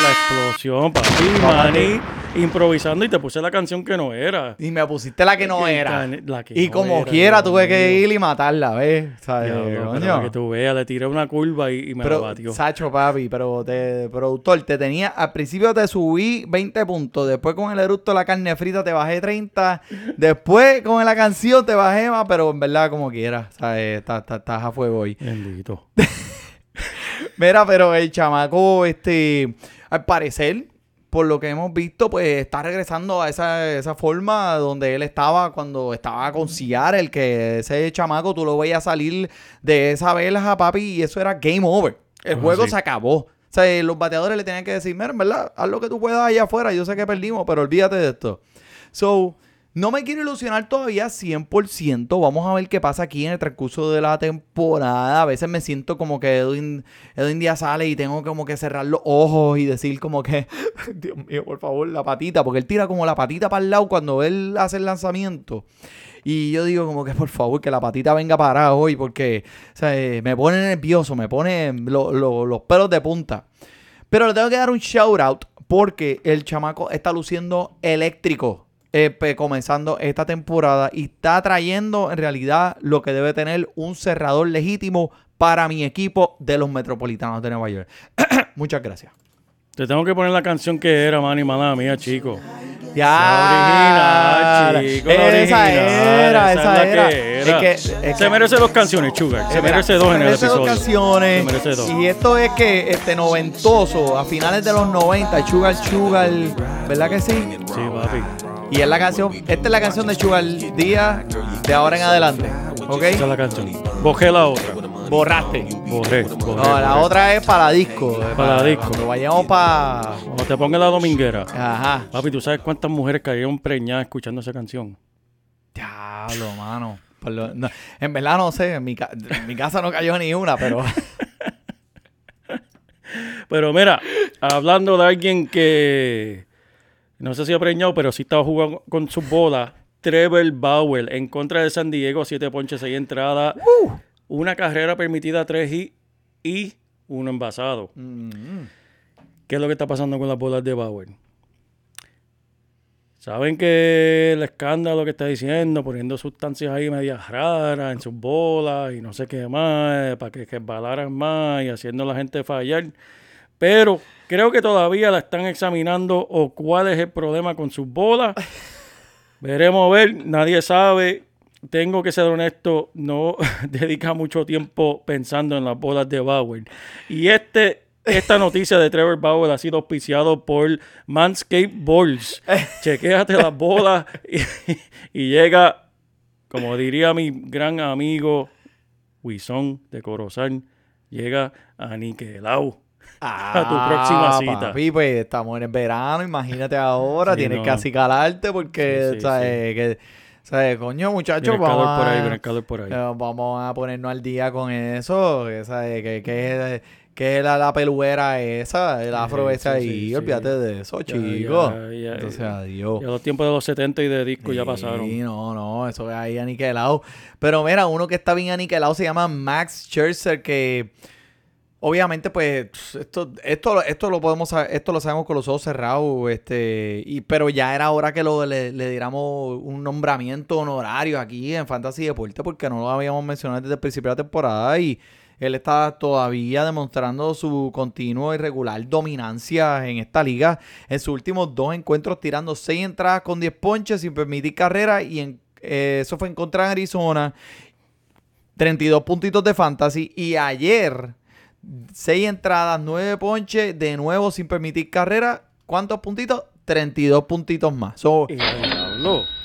la explosión, papi, Manny, improvisando y te puse la canción que no era. Y me pusiste la que no era. la que y no como era, quiera tuve que ir y matarla, ¿ves? ¿Sabes? Para que tú veas, le tiré una curva y, y me la Pero, batió. Sacho, papi, pero te, productor, te tenía, al principio te subí 20 puntos, después con el eructo de la carne frita te bajé 30, después con la canción te bajé más, pero en verdad como quiera, ¿sabes? Estás está, estás a fuego hoy. Bendito. Mira, pero el chamaco, este, al parecer, por lo que hemos visto, pues está regresando a esa, esa forma donde él estaba cuando estaba con Seattle, que ese chamaco tú lo veías salir de esa vela, papi, y eso era game over. El Ah, juego sí. se acabó. O sea, los bateadores le tenían que decir, mira, en verdad, haz lo que tú puedas allá afuera, yo sé que perdimos, pero olvídate de esto. So, no me quiero ilusionar todavía 100%. Vamos a ver qué pasa aquí en el transcurso de la temporada. A veces me siento como que Edwin, Edwin Díaz sale y tengo como que cerrar los ojos y decir como que, Dios mío, por favor, la patita. Porque él tira como la patita para el lado cuando él hace el lanzamiento. Y yo digo como que por favor que la patita venga parada hoy porque eh, me pone nervioso, me pone lo- lo- los pelos de punta. Pero le tengo que dar un shout out porque el chamaco está luciendo eléctrico eh, comenzando esta temporada y está trayendo en realidad lo que debe tener un cerrador legítimo para mi equipo de los Metropolitanos de Nueva York. Muchas gracias. Te tengo que poner la canción que era, Manny, mala mía, chico. Ya. La original, chico. la Esa era, es esa era. que Es era. que- es se que- merece dos canciones, Sugar. Se Eh, merece dos en el merece dos episodio. canciones. Se merece dos. Y esto es que este noventoso, a finales de los 90, Sugar Sugar, ¿verdad que sí? Sí, papi. Y es la canción, esta es la canción de Sugar Díaz de ahora en adelante. ¿Ok? Esa es la canción. Bojé la otra. Borraste. Borré. borré, No, la borré. otra es para disco. eh, Para disco. Cuando vayamos para. Cuando te ponga la dominguera. Ajá. Papi, ¿tú sabes cuántas mujeres cayeron preñadas escuchando esa canción? Diablo, mano. No, en verdad no sé, en mi, ca- en mi casa no cayó ni una, pero. Pero mira, hablando de alguien que no sé si ha preñado, pero sí estaba jugando con sus bolas, Trevor Bauer en contra de San Diego, 7 ponches, 6 entradas, una carrera permitida, 3 y, y uno envasado. ¿Qué es lo que está pasando con las bolas de Bauer? Saben que el escándalo que está diciendo, poniendo sustancias ahí medias raras en sus bolas y no sé qué más, para que resbalaran más y haciendo a la gente fallar. Pero creo que todavía la están examinando o cuál es el problema con sus bolas. Veremos a ver, nadie sabe. Tengo que ser honesto, no dedica mucho tiempo pensando en las bolas de Bauer. Y este, esta noticia de Trevor Bauer ha sido auspiciado por Manscaped Balls. Chequéate las bolas y, y llega, como diría mi gran amigo Wison de Corozal, llega a Niquelau. a tu próxima cita. Ah, Papi, pues estamos en el verano, imagínate ahora, Sí, tienes no. que acicalarte porque, Sí, ¿sabes? Que, ¿sabes? Coño, muchachos, vamos por ahí, por ahí. eh, vamos a ponernos al día con eso, ¿sabes? Que, que, es- que es la, la peluera esa, el afro Sí, ese ahí, sí, sí. olvídate de eso, Ya, chico. ya, ya, Entonces, ya. adiós. Ya los tiempos de los 70 y de disco ya pasaron. Sí, no, no, eso es ahí aniquilado. Pero mira, uno que está bien aniquilado se llama Max Scherzer, que obviamente, pues, esto, esto, esto lo podemos esto lo sabemos con los ojos cerrados, este, y, pero ya era hora que lo, le, le diéramos un nombramiento honorario aquí en Fantasy Deporte, porque no lo habíamos mencionado desde el principio de la temporada y él está todavía demostrando su continuo y regular dominancia en esta liga. En sus últimos dos encuentros tirando seis entradas con 10 ponches sin permitir carrera y en, eh, eso fue en contra de Arizona. 32 puntitos de fantasy. Y ayer, 6 entradas, 9 ponches, de nuevo sin permitir carrera. ¿Cuántos puntitos? 32 puntitos más. So,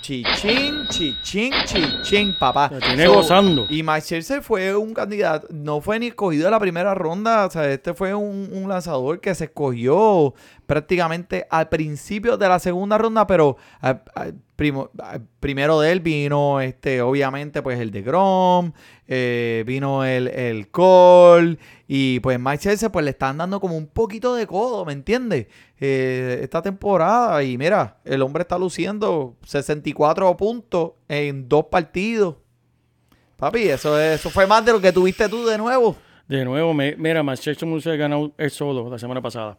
chichín, chichín, chichín, papá. La tiene gozando. Y Max Scherzer fue un candidato, no fue ni escogido de la primera ronda, o sea, este fue un, un lanzador que se escogió prácticamente al principio de la segunda ronda, pero al- al primo- al primero de él vino, este, obviamente, pues el de Grom, eh, vino el, el Cole, y pues Max Scherzer pues le están dando como un poquito de codo, ¿me entiendes? Eh, esta temporada, y mira, el hombre está luciendo 64 puntos en dos partidos. Papi, eso, es- eso fue más de lo que tuviste tú de nuevo. De nuevo, me- mira, Manchester United ganó el solo la semana pasada.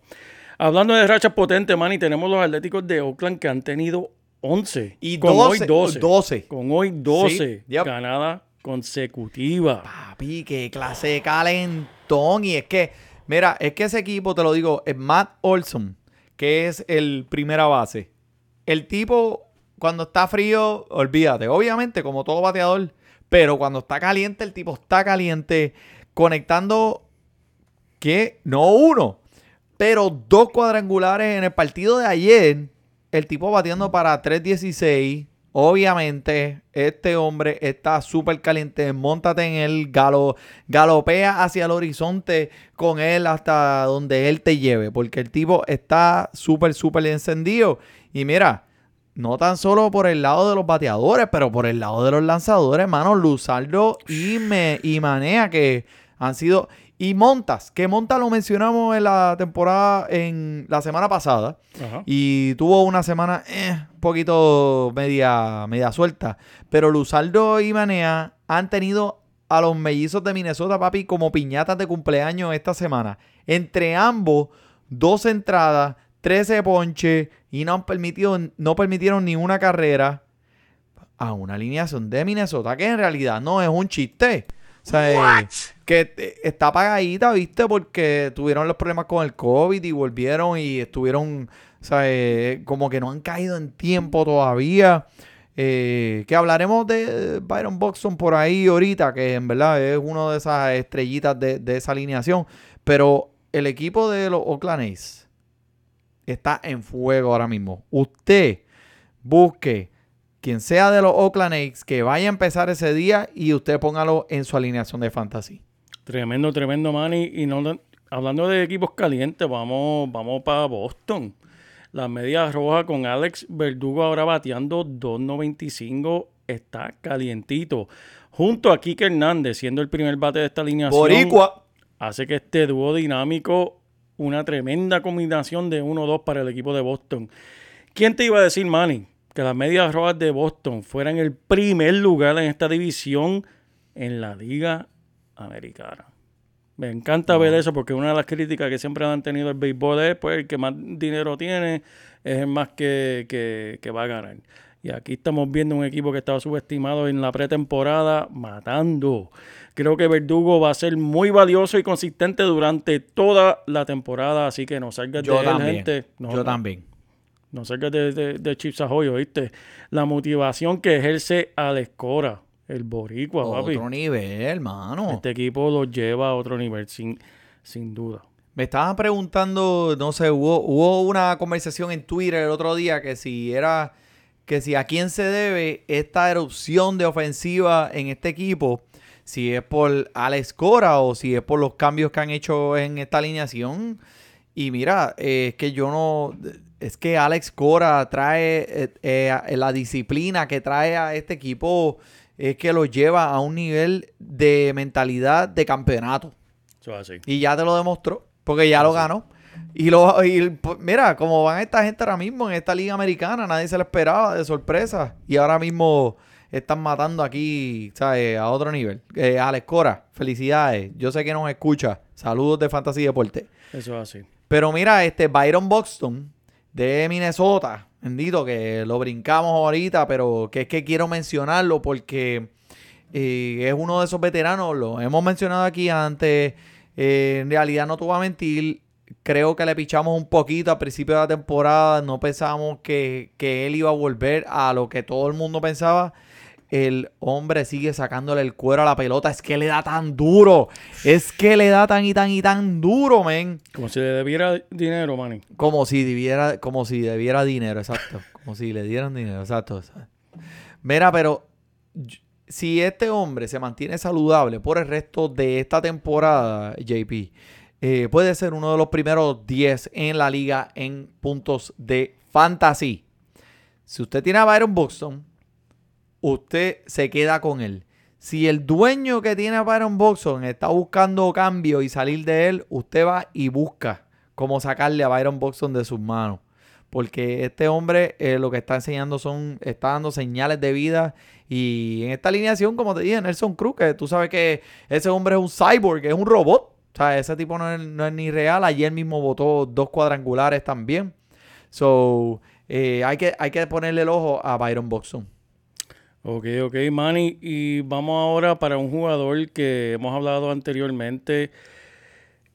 Hablando de rachas potentes, Manny, tenemos los Atléticos de Oakland que han tenido 11. Y con 12, hoy 12. 12. Con hoy 12 Sí, yep. ganadas consecutivas. Papi, qué clase de calentón. Y es que, mira, es que ese equipo, te lo digo, es Matt Olson, que es el primera base. El tipo, cuando está frío, olvídate. Obviamente, como todo bateador. Pero cuando está caliente, el tipo está caliente. Conectando que no uno, pero dos cuadrangulares en el partido de ayer. El tipo bateando para 3.16. Obviamente, este hombre está súper caliente. Móntate en él, galo, galopea hacia el horizonte con él hasta donde él te lleve. Porque el tipo está súper, súper encendido. Y mira, no tan solo por el lado de los bateadores, pero por el lado de los lanzadores, hermano. Luzardo y, me, y Manea, que han sido. Y Montas, que Montas lo mencionamos en la temporada, en la semana pasada. Ajá. Y tuvo una semana eh, un poquito media, media suelta. Pero Luzardo y Manea han tenido a los mellizos de Minnesota, papi, como piñatas de cumpleaños esta semana. Entre ambos, dos entradas, 13 ponches y no, han permitido, no permitieron ni una carrera a una alineación de Minnesota que en realidad no es un chiste. O sea, eh, que está apagadita, ¿viste? Porque tuvieron los problemas con el COVID y volvieron y estuvieron, eh, como que no han caído en tiempo todavía. Eh, que hablaremos de Byron Buxton por ahí ahorita, que en verdad es uno de esas estrellitas de, de esa alineación. Pero el equipo de los Oakland A's está en fuego ahora mismo. Usted busque quien sea de los Oakland A's que vaya a empezar ese día y usted póngalo en su alineación de fantasy. Tremendo, tremendo, Manny. Y no, hablando de equipos calientes, vamos, vamos para Boston. Las medias rojas con Alex Verdugo ahora bateando 2.95 está calientito. Junto a Kike Hernández, siendo el primer bate de esta alineación. Boricua. hace que este dúo dinámico una tremenda combinación de 1-2 para el equipo de Boston. ¿Quién te iba a decir, Manny, que las medias rojas de Boston fueran el primer lugar en esta división en la Liga Americana? Me encanta ver eso porque una de las críticas que siempre han tenido el béisbol es pues el que más dinero tiene es el más que, que- que va a ganar. Y aquí estamos viendo un equipo que estaba subestimado en la pretemporada matando. Creo que Verdugo va a ser muy valioso y consistente durante toda la temporada, así que no salgas Yo de él, también. gente. No, Yo no, también. No salgas de, de, de Chips Ahoy, ¿oíste? La motivación que ejerce Alex Cora, el boricua, papi. Otro nivel, hermano. Este equipo lo lleva a otro nivel, sin, sin duda. Me estaban preguntando, no sé, hubo, hubo una conversación en Twitter el otro día que si era, que si a quién se debe esta erupción de ofensiva en este equipo, si es por Alex Cora o si es por los cambios que han hecho en esta alineación. Y mira, eh, es que yo no, es que Alex Cora trae eh, eh, la disciplina que trae a este equipo, es que lo lleva a un nivel de mentalidad de campeonato. Eso es así. Y ya te lo demostró, porque ya lo ganó. Y, lo, y pues, mira, como van esta gente ahora mismo en esta liga americana, nadie se lo esperaba de sorpresa. Y ahora mismo están matando aquí, ¿sabes? A otro nivel. Eh, Alex Cora, felicidades. Yo sé que nos escucha. Saludos de Fantasy Deporte. Eso es así. Pero mira, este Byron Buxton de Minnesota, bendito que lo brincamos ahorita, pero que es que quiero mencionarlo porque eh, es uno de esos veteranos, lo hemos mencionado aquí antes, eh, en realidad no te voy a mentir, creo que le pichamos un poquito al principio de la temporada, no pensábamos que, que él iba a volver a lo que todo el mundo pensaba. El hombre sigue sacándole el cuero a la pelota. Es que le da tan duro. Es que le da tan y tan y tan duro, men. Como si le debiera dinero, Manny. Como si debiera, como si debiera dinero, exacto. Como si le dieran dinero, exacto. Mira, pero si este hombre se mantiene saludable por el resto de esta temporada, JP, eh, puede ser uno de los primeros 10 en la liga en puntos de fantasy. Si usted tiene a Byron Buxton, usted se queda con él. Si el dueño que tiene a Byron Buxton está buscando cambio y salir de él, usted va y busca cómo sacarle a Byron Buxton de sus manos. Porque este hombre eh, lo que está enseñando son, está dando señales de vida. Y en esta alineación, como te dije, Nelson Cruz, que tú sabes que ese hombre es un cyborg, es un robot. O sea, ese tipo no es, ni real. Ayer mismo votó dos cuadrangulares también. So, eh, hay, que, hay que ponerle el ojo a Byron Buxton. Ok, ok, Manny. Y vamos ahora para un jugador que hemos hablado anteriormente.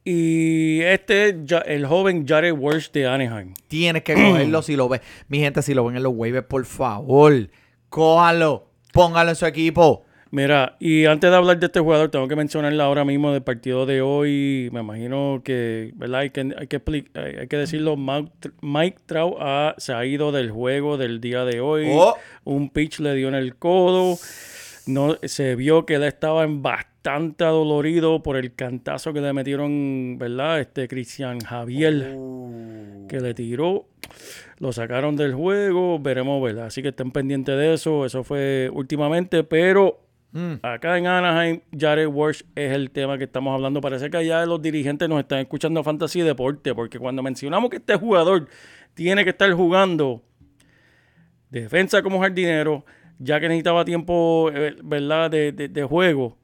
Y este el joven Jared Walsh de Anaheim. Tienes que cogerlo si lo ves. Mi gente, si lo ven en los waivers, por favor, cójalo. Póngalo en su equipo. Mira, y antes de hablar de este jugador, tengo que mencionarle ahora mismo del partido de hoy. Me imagino que, ¿verdad? Hay que, hay que, hay que decirlo, Mike, Trout ha- se ha ido del juego del día de hoy. Oh. Un pitch le dio en el codo. No, se vio que él estaba en bastante dolorido por el cantazo que le metieron, ¿verdad? Este Cristian Javier que le tiró. Lo sacaron del juego, veremos, ¿verdad? Así que estén pendientes de eso. Eso fue últimamente, pero Mm. acá en Anaheim, Jared Walsh es el tema que estamos hablando. Parece que allá los dirigentes nos están escuchando Fantasy Deporte, porque cuando mencionamos que este jugador tiene que estar jugando defensa como jardinero, ya que necesitaba tiempo, eh, ¿verdad?, de- de juego.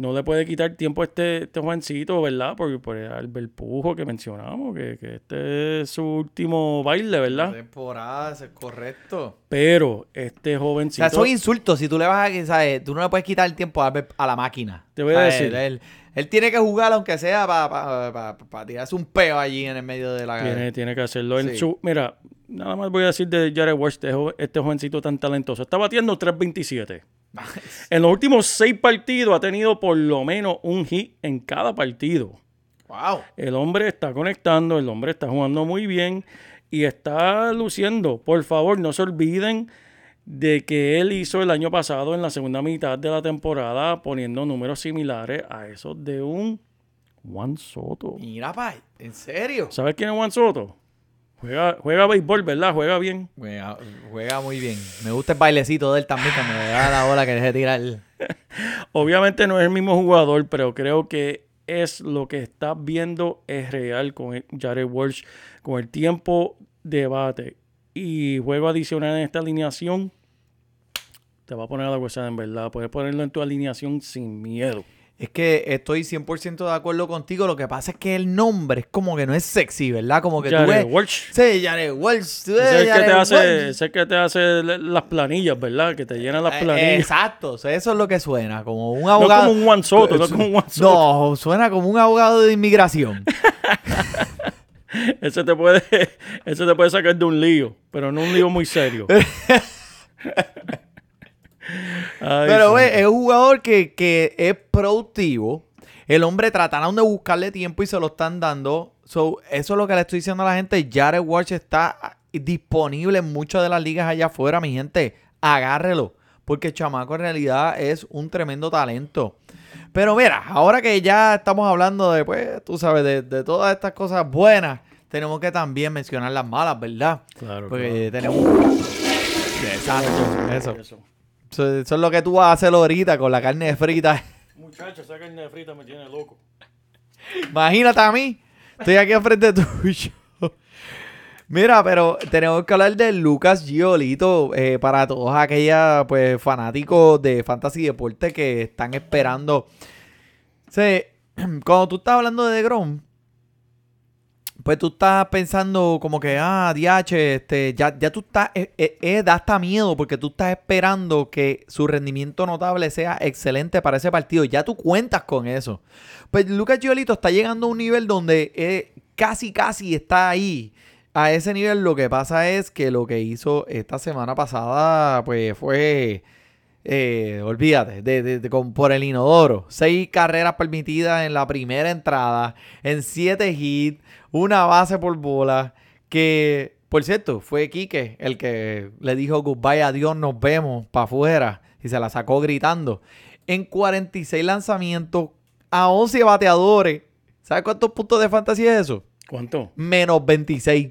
No le puede quitar tiempo a este, este jovencito, ¿verdad? Porque por el Albert Pujo que mencionamos, que, que este es su último baile, ¿verdad? Temporada, eso es correcto. Pero este O jovencito... sea, son insultos. Si tú le vas a, ¿sabes? Tú no le puedes quitar el tiempo a, a la máquina. Te voy a decir. Él, él tiene que jugar aunque sea para tirarse un peo allí en el medio de la... Tiene, tiene que hacerlo. En Sí. su, mira, nada más voy a decir de Jared Walsh, este, jo- este jovencito tan talentoso. Está batiendo 3.27. En los últimos seis partidos ha tenido por lo menos un hit en cada partido. ¡Wow! El hombre está conectando, el hombre está jugando muy bien y está luciendo. Por favor, no se olviden de que él hizo el año pasado en la segunda mitad de la temporada poniendo números similares a esos de un Juan Soto. Mira, pa, ¿en serio? ¿Sabes quién es Juan Soto? Juega, juega béisbol, ¿verdad? Juega bien. Juega, juega muy bien. Me gusta el bailecito de él también cuando le da la bola que deje tirar. Obviamente no es el mismo jugador, pero creo que es lo que estás viendo es real con Jared Walsh, con el tiempo de bate y juego adicional en esta alineación. Te va a poner a la huesada en verdad. Puedes ponerlo en tu alineación sin miedo. Es que estoy 100% de acuerdo contigo. Lo que pasa es que el nombre es como que no es sexy, ¿verdad? Como que tú Jared ves... Walsh. Sí, Jared Walsh. tú ves es el que te Jared hace, Walsh. es el que te hace las planillas, ¿verdad? Que te llenan las Eh, planillas. Exacto, eso es lo que suena, como un no abogado. como un Juan Soto, no como un Juan Soto. No, suena como un abogado de inmigración. Ese te puede, ese te puede sacar de un lío, pero no un lío muy serio. Ay, Pero ve, es un jugador que, que es productivo. El hombre trataron de buscarle tiempo y se lo están dando. So, eso es lo que le estoy diciendo a la gente. Jared Walsh está disponible en muchas de las ligas allá afuera, mi gente. Agárrelo. Porque chamaco en realidad es un tremendo talento. Pero mira, ahora que ya estamos hablando de, pues, tú sabes, de, de todas estas cosas buenas, tenemos que también mencionar las malas, ¿verdad? Claro, Porque tenemos... Exacto, eso. Eso. Eso, eso es lo que tú vas a hacer ahorita con la carne frita. Muchacho, esa carne frita me tiene loco. Imagínate a mí. Estoy aquí enfrente tuyo. Mira, pero tenemos que hablar de Lucas Giolito eh, para todos aquellos pues, fanáticos de Fantasy Deporte que están esperando. O sea, cuando tú estás hablando de Grom, pues tú estás pensando como que, ah, DH, este, ya, ya tú estás, eh, eh, eh, da hasta miedo porque tú estás esperando que su rendimiento notable sea excelente para ese partido. Ya tú cuentas con eso. Pues Lucas Giolito está llegando a un nivel donde eh, casi, casi está ahí. A ese nivel lo que pasa es que lo que hizo esta semana pasada, pues fue eh, olvídate, de, de- de- con- por el inodoro. Seis carreras permitidas en la primera entrada, en siete hits, una base por bola. Que, por cierto, fue Quique el que le dijo goodbye, adiós, nos vemos para afuera. Y se la sacó gritando. En 46 lanzamientos a 11 bateadores. ¿Sabes cuántos puntos de fantasía es eso? ¿Cuánto? Menos 26.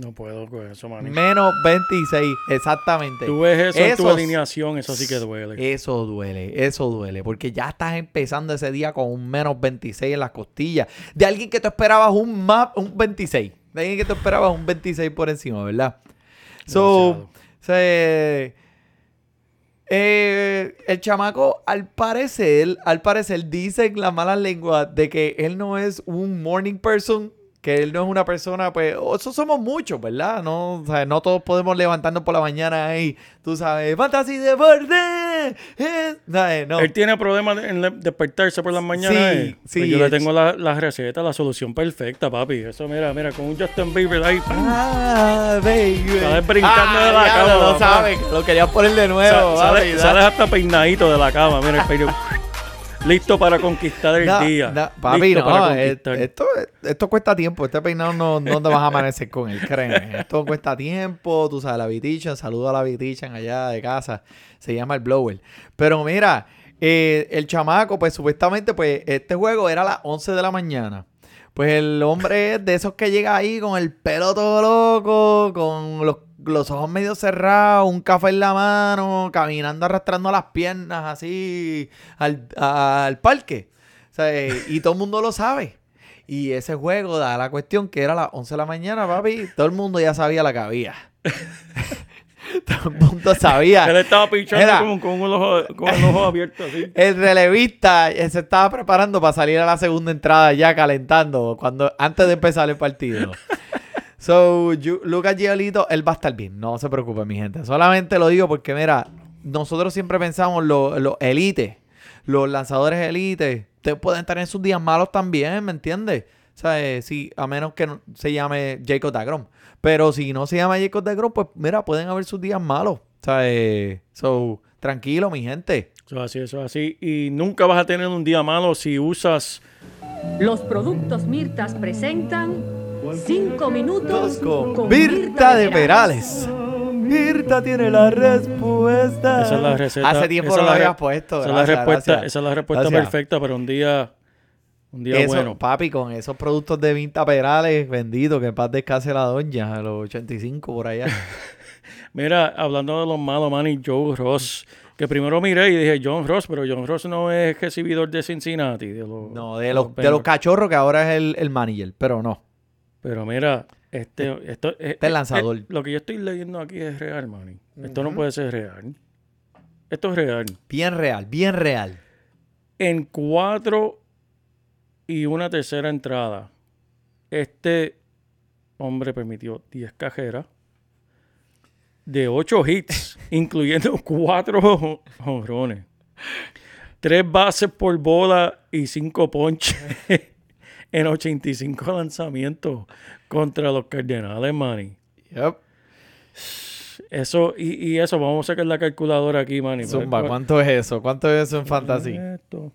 No puedo con eso, man. Menos 26, exactamente. Tú ves eso en tu alineación, eso sí que duele. Eso duele, eso duele, porque ya estás empezando ese día con un menos 26 en las costillas. De alguien que tú esperabas un más, un 26. De alguien que tú esperabas un 26 por encima, ¿verdad? So, se- eh, el chamaco, al parecer, al parecer, dicen las malas lenguas de que él no es un morning person, que él no es una persona, pues, eso somos muchos, ¿verdad? No, o sea, no todos podemos levantarnos por la mañana ahí, tú sabes, fantasy deporte. eh, ¿sabes? No. Él tiene problemas en despertarse por las mañanas. Sí, eh. sí, Pues yo le tengo la, la receta, la solución perfecta, papi. Eso, mira, mira, con un Justin Bieber ahí. Ah, baby. Sales brincando de la diablo, cama, Lo sabes, lo quería poner de nuevo. Sales, sales hasta peinadito de la cama, mira el. Listo para conquistar el No, día. no, papi, Listo no, para conquistar. esto, esto cuesta tiempo. Este peinado no, no te vas a amanecer con él, créeme. Esto cuesta tiempo. Tú sabes, la Vitichan, saludo a la Vitichan allá de casa. Se llama el Blower. Pero mira, eh, el chamaco, pues supuestamente, pues este juego era a las 11 de la mañana. Pues el hombre es de esos que llega ahí con el pelo todo loco, con los, los ojos medio cerrados, un café en la mano, caminando arrastrando las piernas así al, al parque. O sea, eh, y todo el mundo lo sabe. Y ese juego da la cuestión que era las 11 de la mañana, papi. Todo el mundo ya sabía la que había. todo el mundo sabía. Él estaba pinchando Era- con, con el ojo, con el ojo abierto así. El relevista eh, se estaba preparando para salir a la segunda entrada ya calentando cuando antes de empezar el partido. So, Lucas Giolito, él va a estar bien. No se preocupe, mi gente. Solamente lo digo porque, mira, nosotros siempre pensamos los los elites, los lanzadores elites, te pueden tener sus días malos también, ¿me entiendes? O sea, eh, sí, a menos que no- se llame Jacob Dagrom. Pero si no se llama Jacob Dagrom, pues mira, pueden haber sus días malos. O sea, eh, so, tranquilo, mi gente. Eso es así, eso es así. Y nunca vas a tener un día malo si usas Los productos Mirtas presentan 5 minutos con Virta de Perales. Virta tiene la respuesta. Esa es la receta. Hace tiempo esa no la habías puesto. Esa es la respuesta, gracias. esa es la respuesta Gracias. perfecta para un día, un día Eso, bueno. papi, con esos productos de Vinta Perales, bendito, que en paz descanse la doña a los 85 por allá. Mira, hablando de los malos, Manny, Joe Ross, que primero miré y dije John Ross, pero John Ross no es recibidor de Cincinnati. De los, No, de los, de los Bengals. cachorros que ahora es el, el manager, pero no. Pero mira, este, esto, eh, Este eh, lanzador. eh, lo que yo estoy leyendo aquí es real, Manny. Esto no puede ser real. Esto es real. Bien real, bien real. En cuatro y una tercera entrada, este hombre permitió 10 cajeras de 8 hits, incluyendo 4 jonrones, 3 bases por bola y 5 ponches en 85 lanzamientos contra los Cardenales, Manny. Yep. Eso, y, y eso, vamos a sacar la calculadora aquí, Manny. Zumba, ¿cuánto es eso? ¿Cuánto es eso en fantasy? Esto.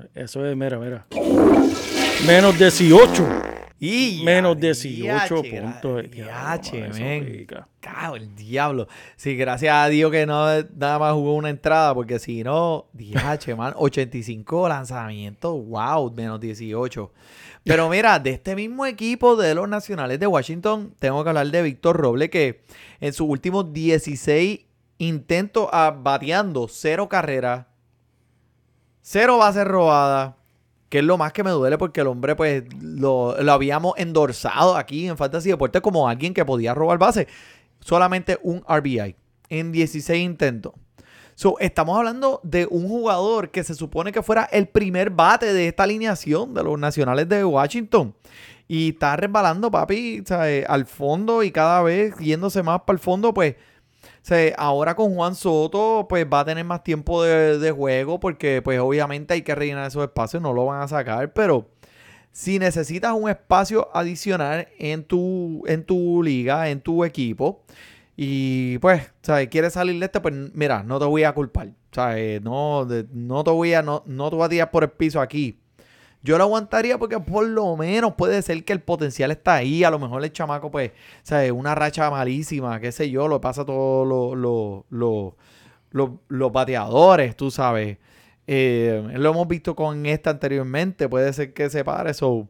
Eso, eso es, mira, mira. Menos 18. Y Menos ya, 18 diache, puntos. diache, men. Cago el diablo. Sí, gracias a Dios que no nada más jugó una entrada, porque si no, DH, man, 85 lanzamientos, wow, menos 18. Pero mira, de este mismo equipo de los nacionales de Washington, tengo que hablar de Víctor Roble, que en sus últimos 16 intentos a, bateando, cero carreras, cero bases robadas, que es lo más que me duele porque el hombre, pues, lo, lo habíamos endorsado aquí en Fantasy Deportes como alguien que podía robar base. Solamente un RBI en 16 intentos. So, estamos hablando de un jugador que se supone que fuera el primer bate de esta alineación de los nacionales de Washington. Y está resbalando, papi, ¿sabes? al fondo y cada vez yéndose más para el fondo, pues sea, ahora con Juan Soto, pues va a tener más tiempo de, de juego porque, pues obviamente hay que rellenar esos espacios, no lo van a sacar, pero si necesitas un espacio adicional en tu, en tu liga, en tu equipo, y pues, ¿sabes? Quieres salir de este, pues mira, no te voy a culpar. ¿Sabes? No, no te voy a, no, no te voy a tirar por el piso aquí. Yo lo aguantaría porque por lo menos puede ser que el potencial está ahí. A lo mejor el chamaco, pues, ¿sabes? Una racha malísima, qué sé yo, lo pasa a todos los, los, los, los, los bateadores, tú sabes. Eh, lo hemos visto con esta anteriormente. Puede ser que se pare. So.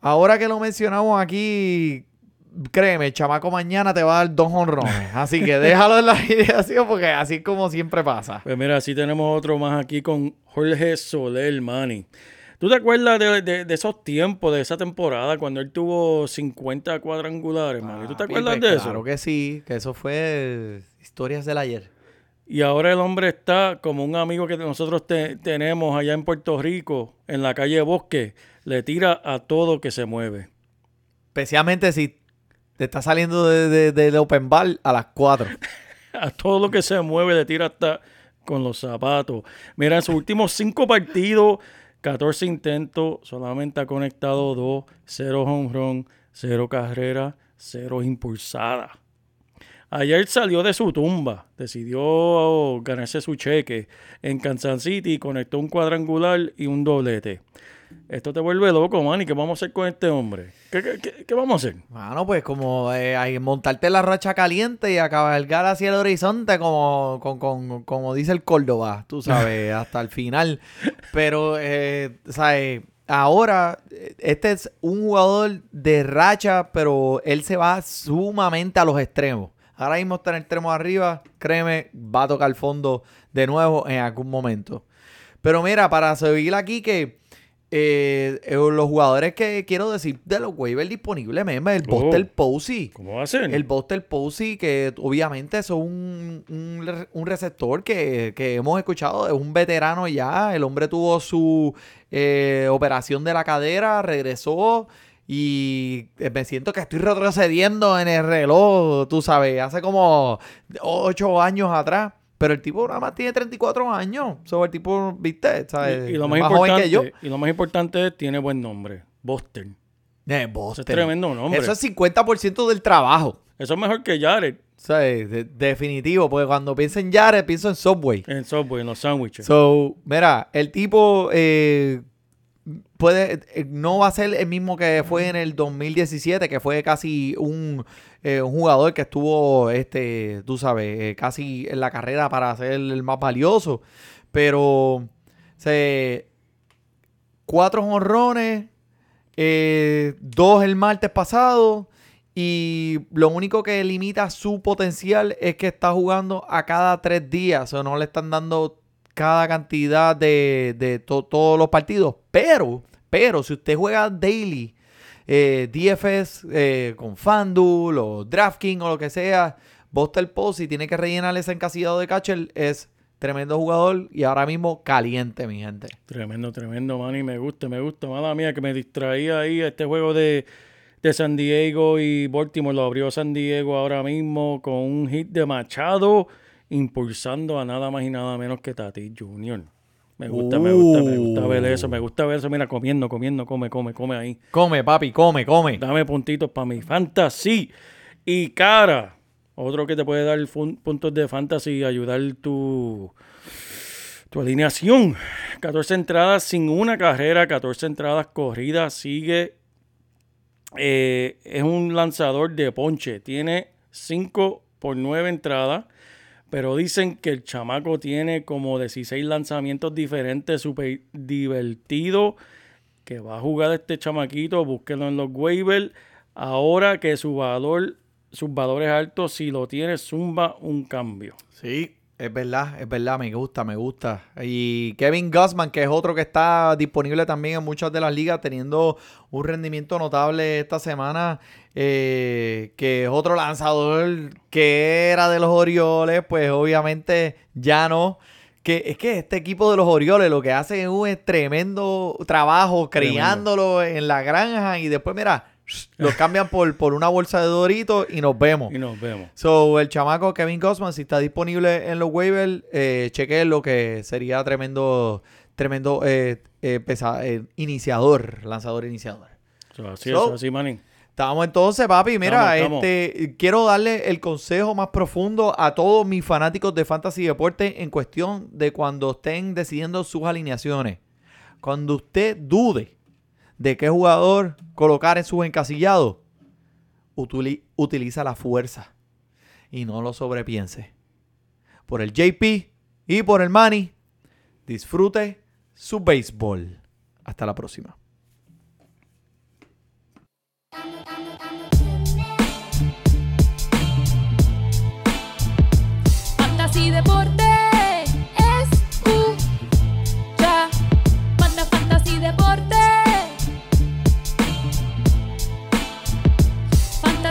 Ahora que lo mencionamos aquí, créeme, el chamaco mañana te va a dar dos honrones. Así que déjalo en la ideación porque así es como siempre pasa. Pues mira, así tenemos otro más aquí con Jorge Soler, Manny. ¿Tú te acuerdas de, de- de esos tiempos, de esa temporada, cuando él tuvo 50 cuadrangulares, Manny? ¿Tú te acuerdas pues de eso? Claro que sí, que eso fue historias del ayer. Y ahora el hombre está como un amigo que nosotros te- tenemos allá en Puerto Rico, en la calle Bosque, le tira a todo que se mueve. Especialmente si te está saliendo de, de- del open bar a las 4. A todo lo que se mueve le tira hasta con los zapatos. Mira, en sus últimos cinco partidos, 14 intentos, solamente ha conectado 2, 0 home run, 0 carrera, 0 impulsada. Ayer salió de su tumba, decidió ganarse su cheque en Kansas City y conectó un cuadrangular y un doblete. Esto te vuelve loco, man. ¿Y qué vamos a hacer con este hombre? ¿Qué, qué- qué- qué vamos a hacer? Mano, pues como eh, montarte la racha caliente y a cabalgar hacia el horizonte como, con- con- como dice el Córdoba, tú sabes, hasta el final. Pero, eh, ¿sabes? Ahora, eh, este es un jugador de racha, pero él se va sumamente a los extremos. Ahora mismo está en el extremo de arriba, créeme, va a tocar fondo de nuevo en algún momento. Pero mira, para seguir aquí que eh, eh, los jugadores que quiero decir de los waivers disponibles, meme, el Oh. Buster Posey. ¿Cómo va a ser? El Buster Posey, que obviamente es un, un, un receptor que, que hemos escuchado, es un veterano ya. El hombre tuvo su eh, operación de la cadera, regresó y me siento que estoy retrocediendo en el reloj, tú sabes, hace como 8 años atrás. Pero el tipo nada más tiene 34 años. So, el tipo, viste, ¿sabes? Y, y lo más, joven importante, que yo. y lo más importante es tiene buen nombre. Buster. Eh, Ese Buster. es tremendo nombre. Eso es 50% del trabajo. Eso es mejor que Jared sea, de- definitivo, porque cuando pienso en Jared, pienso en Subway. en Subway, en los sándwiches. So, mira, el tipo eh, puede, eh, no va a ser el mismo que fue en el 2017, que fue casi un, eh, un jugador que estuvo, este, tú sabes, eh, casi en la carrera para ser el más valioso. Pero, se, cuatro jonrones, eh, dos el martes pasado. Y lo único que limita su potencial es que está jugando a cada tres días. O no le están dando cada cantidad de, de to- todos los partidos. Pero, pero si usted juega daily, eh, DFS eh, con FanDuel o DraftKings o lo que sea, Buster Posey tiene que rellenar ese encasillado de catcher. Es tremendo jugador y ahora mismo caliente, mi gente. Tremendo, tremendo, man. Me gusta, me gusta. Mala mía, que me distraía ahí este juego de, de San Diego y Baltimore. Lo abrió San Diego ahora mismo con un hit de Machado, impulsando a nada más y nada menos que Tati Junior. Me gusta, me gusta, me gusta ver eso, me gusta ver eso. Mira, comiendo, comiendo, come, come, come ahí. Come, papi, come, come. Dame puntitos para mi fantasy. Y cara, otro que te puede dar puntos de fantasy y ayudar tu, tu alineación. 14 entradas sin una carrera, 14 entradas corridas. Sigue. eh, es un lanzador de ponche. Tiene 5 por 9 entradas. Pero dicen que el chamaco tiene como 16 lanzamientos diferentes, súper divertido. Que va a jugar este chamaquito, búsquenlo en los waivers. Ahora que su valor, sus valores altos, si lo tiene, zumba un cambio. Sí, es verdad, es verdad, me gusta, me gusta. Y Kevin Gossman, que es otro que está disponible también en muchas de las ligas, teniendo un rendimiento notable esta semana, eh, que es otro lanzador que era de los Orioles, pues obviamente ya no. Que es que este equipo de los Orioles lo que hace es un tremendo trabajo Tremendo. criándolo en la granja y después, mira, los cambian por, por una bolsa de Doritos y nos vemos. Y nos vemos. So, el chamaco Kevin Gossman, si está disponible en los waivers, eh, chequenlo que sería tremendo, tremendo eh, eh, pesa- eh, iniciador, lanzador iniciador. So, así So- es, así, manín. Estamos entonces, papi. Mira, Estamos, este quiero darle el consejo más profundo a todos mis fanáticos de fantasy deporte en cuestión de cuando estén decidiendo sus alineaciones. Cuando usted dude de qué jugador colocar en sus encasillados, utili- utiliza la fuerza y no lo sobrepiense. Por el JP y por el Manny, disfrute su béisbol. Hasta la próxima. Deporte.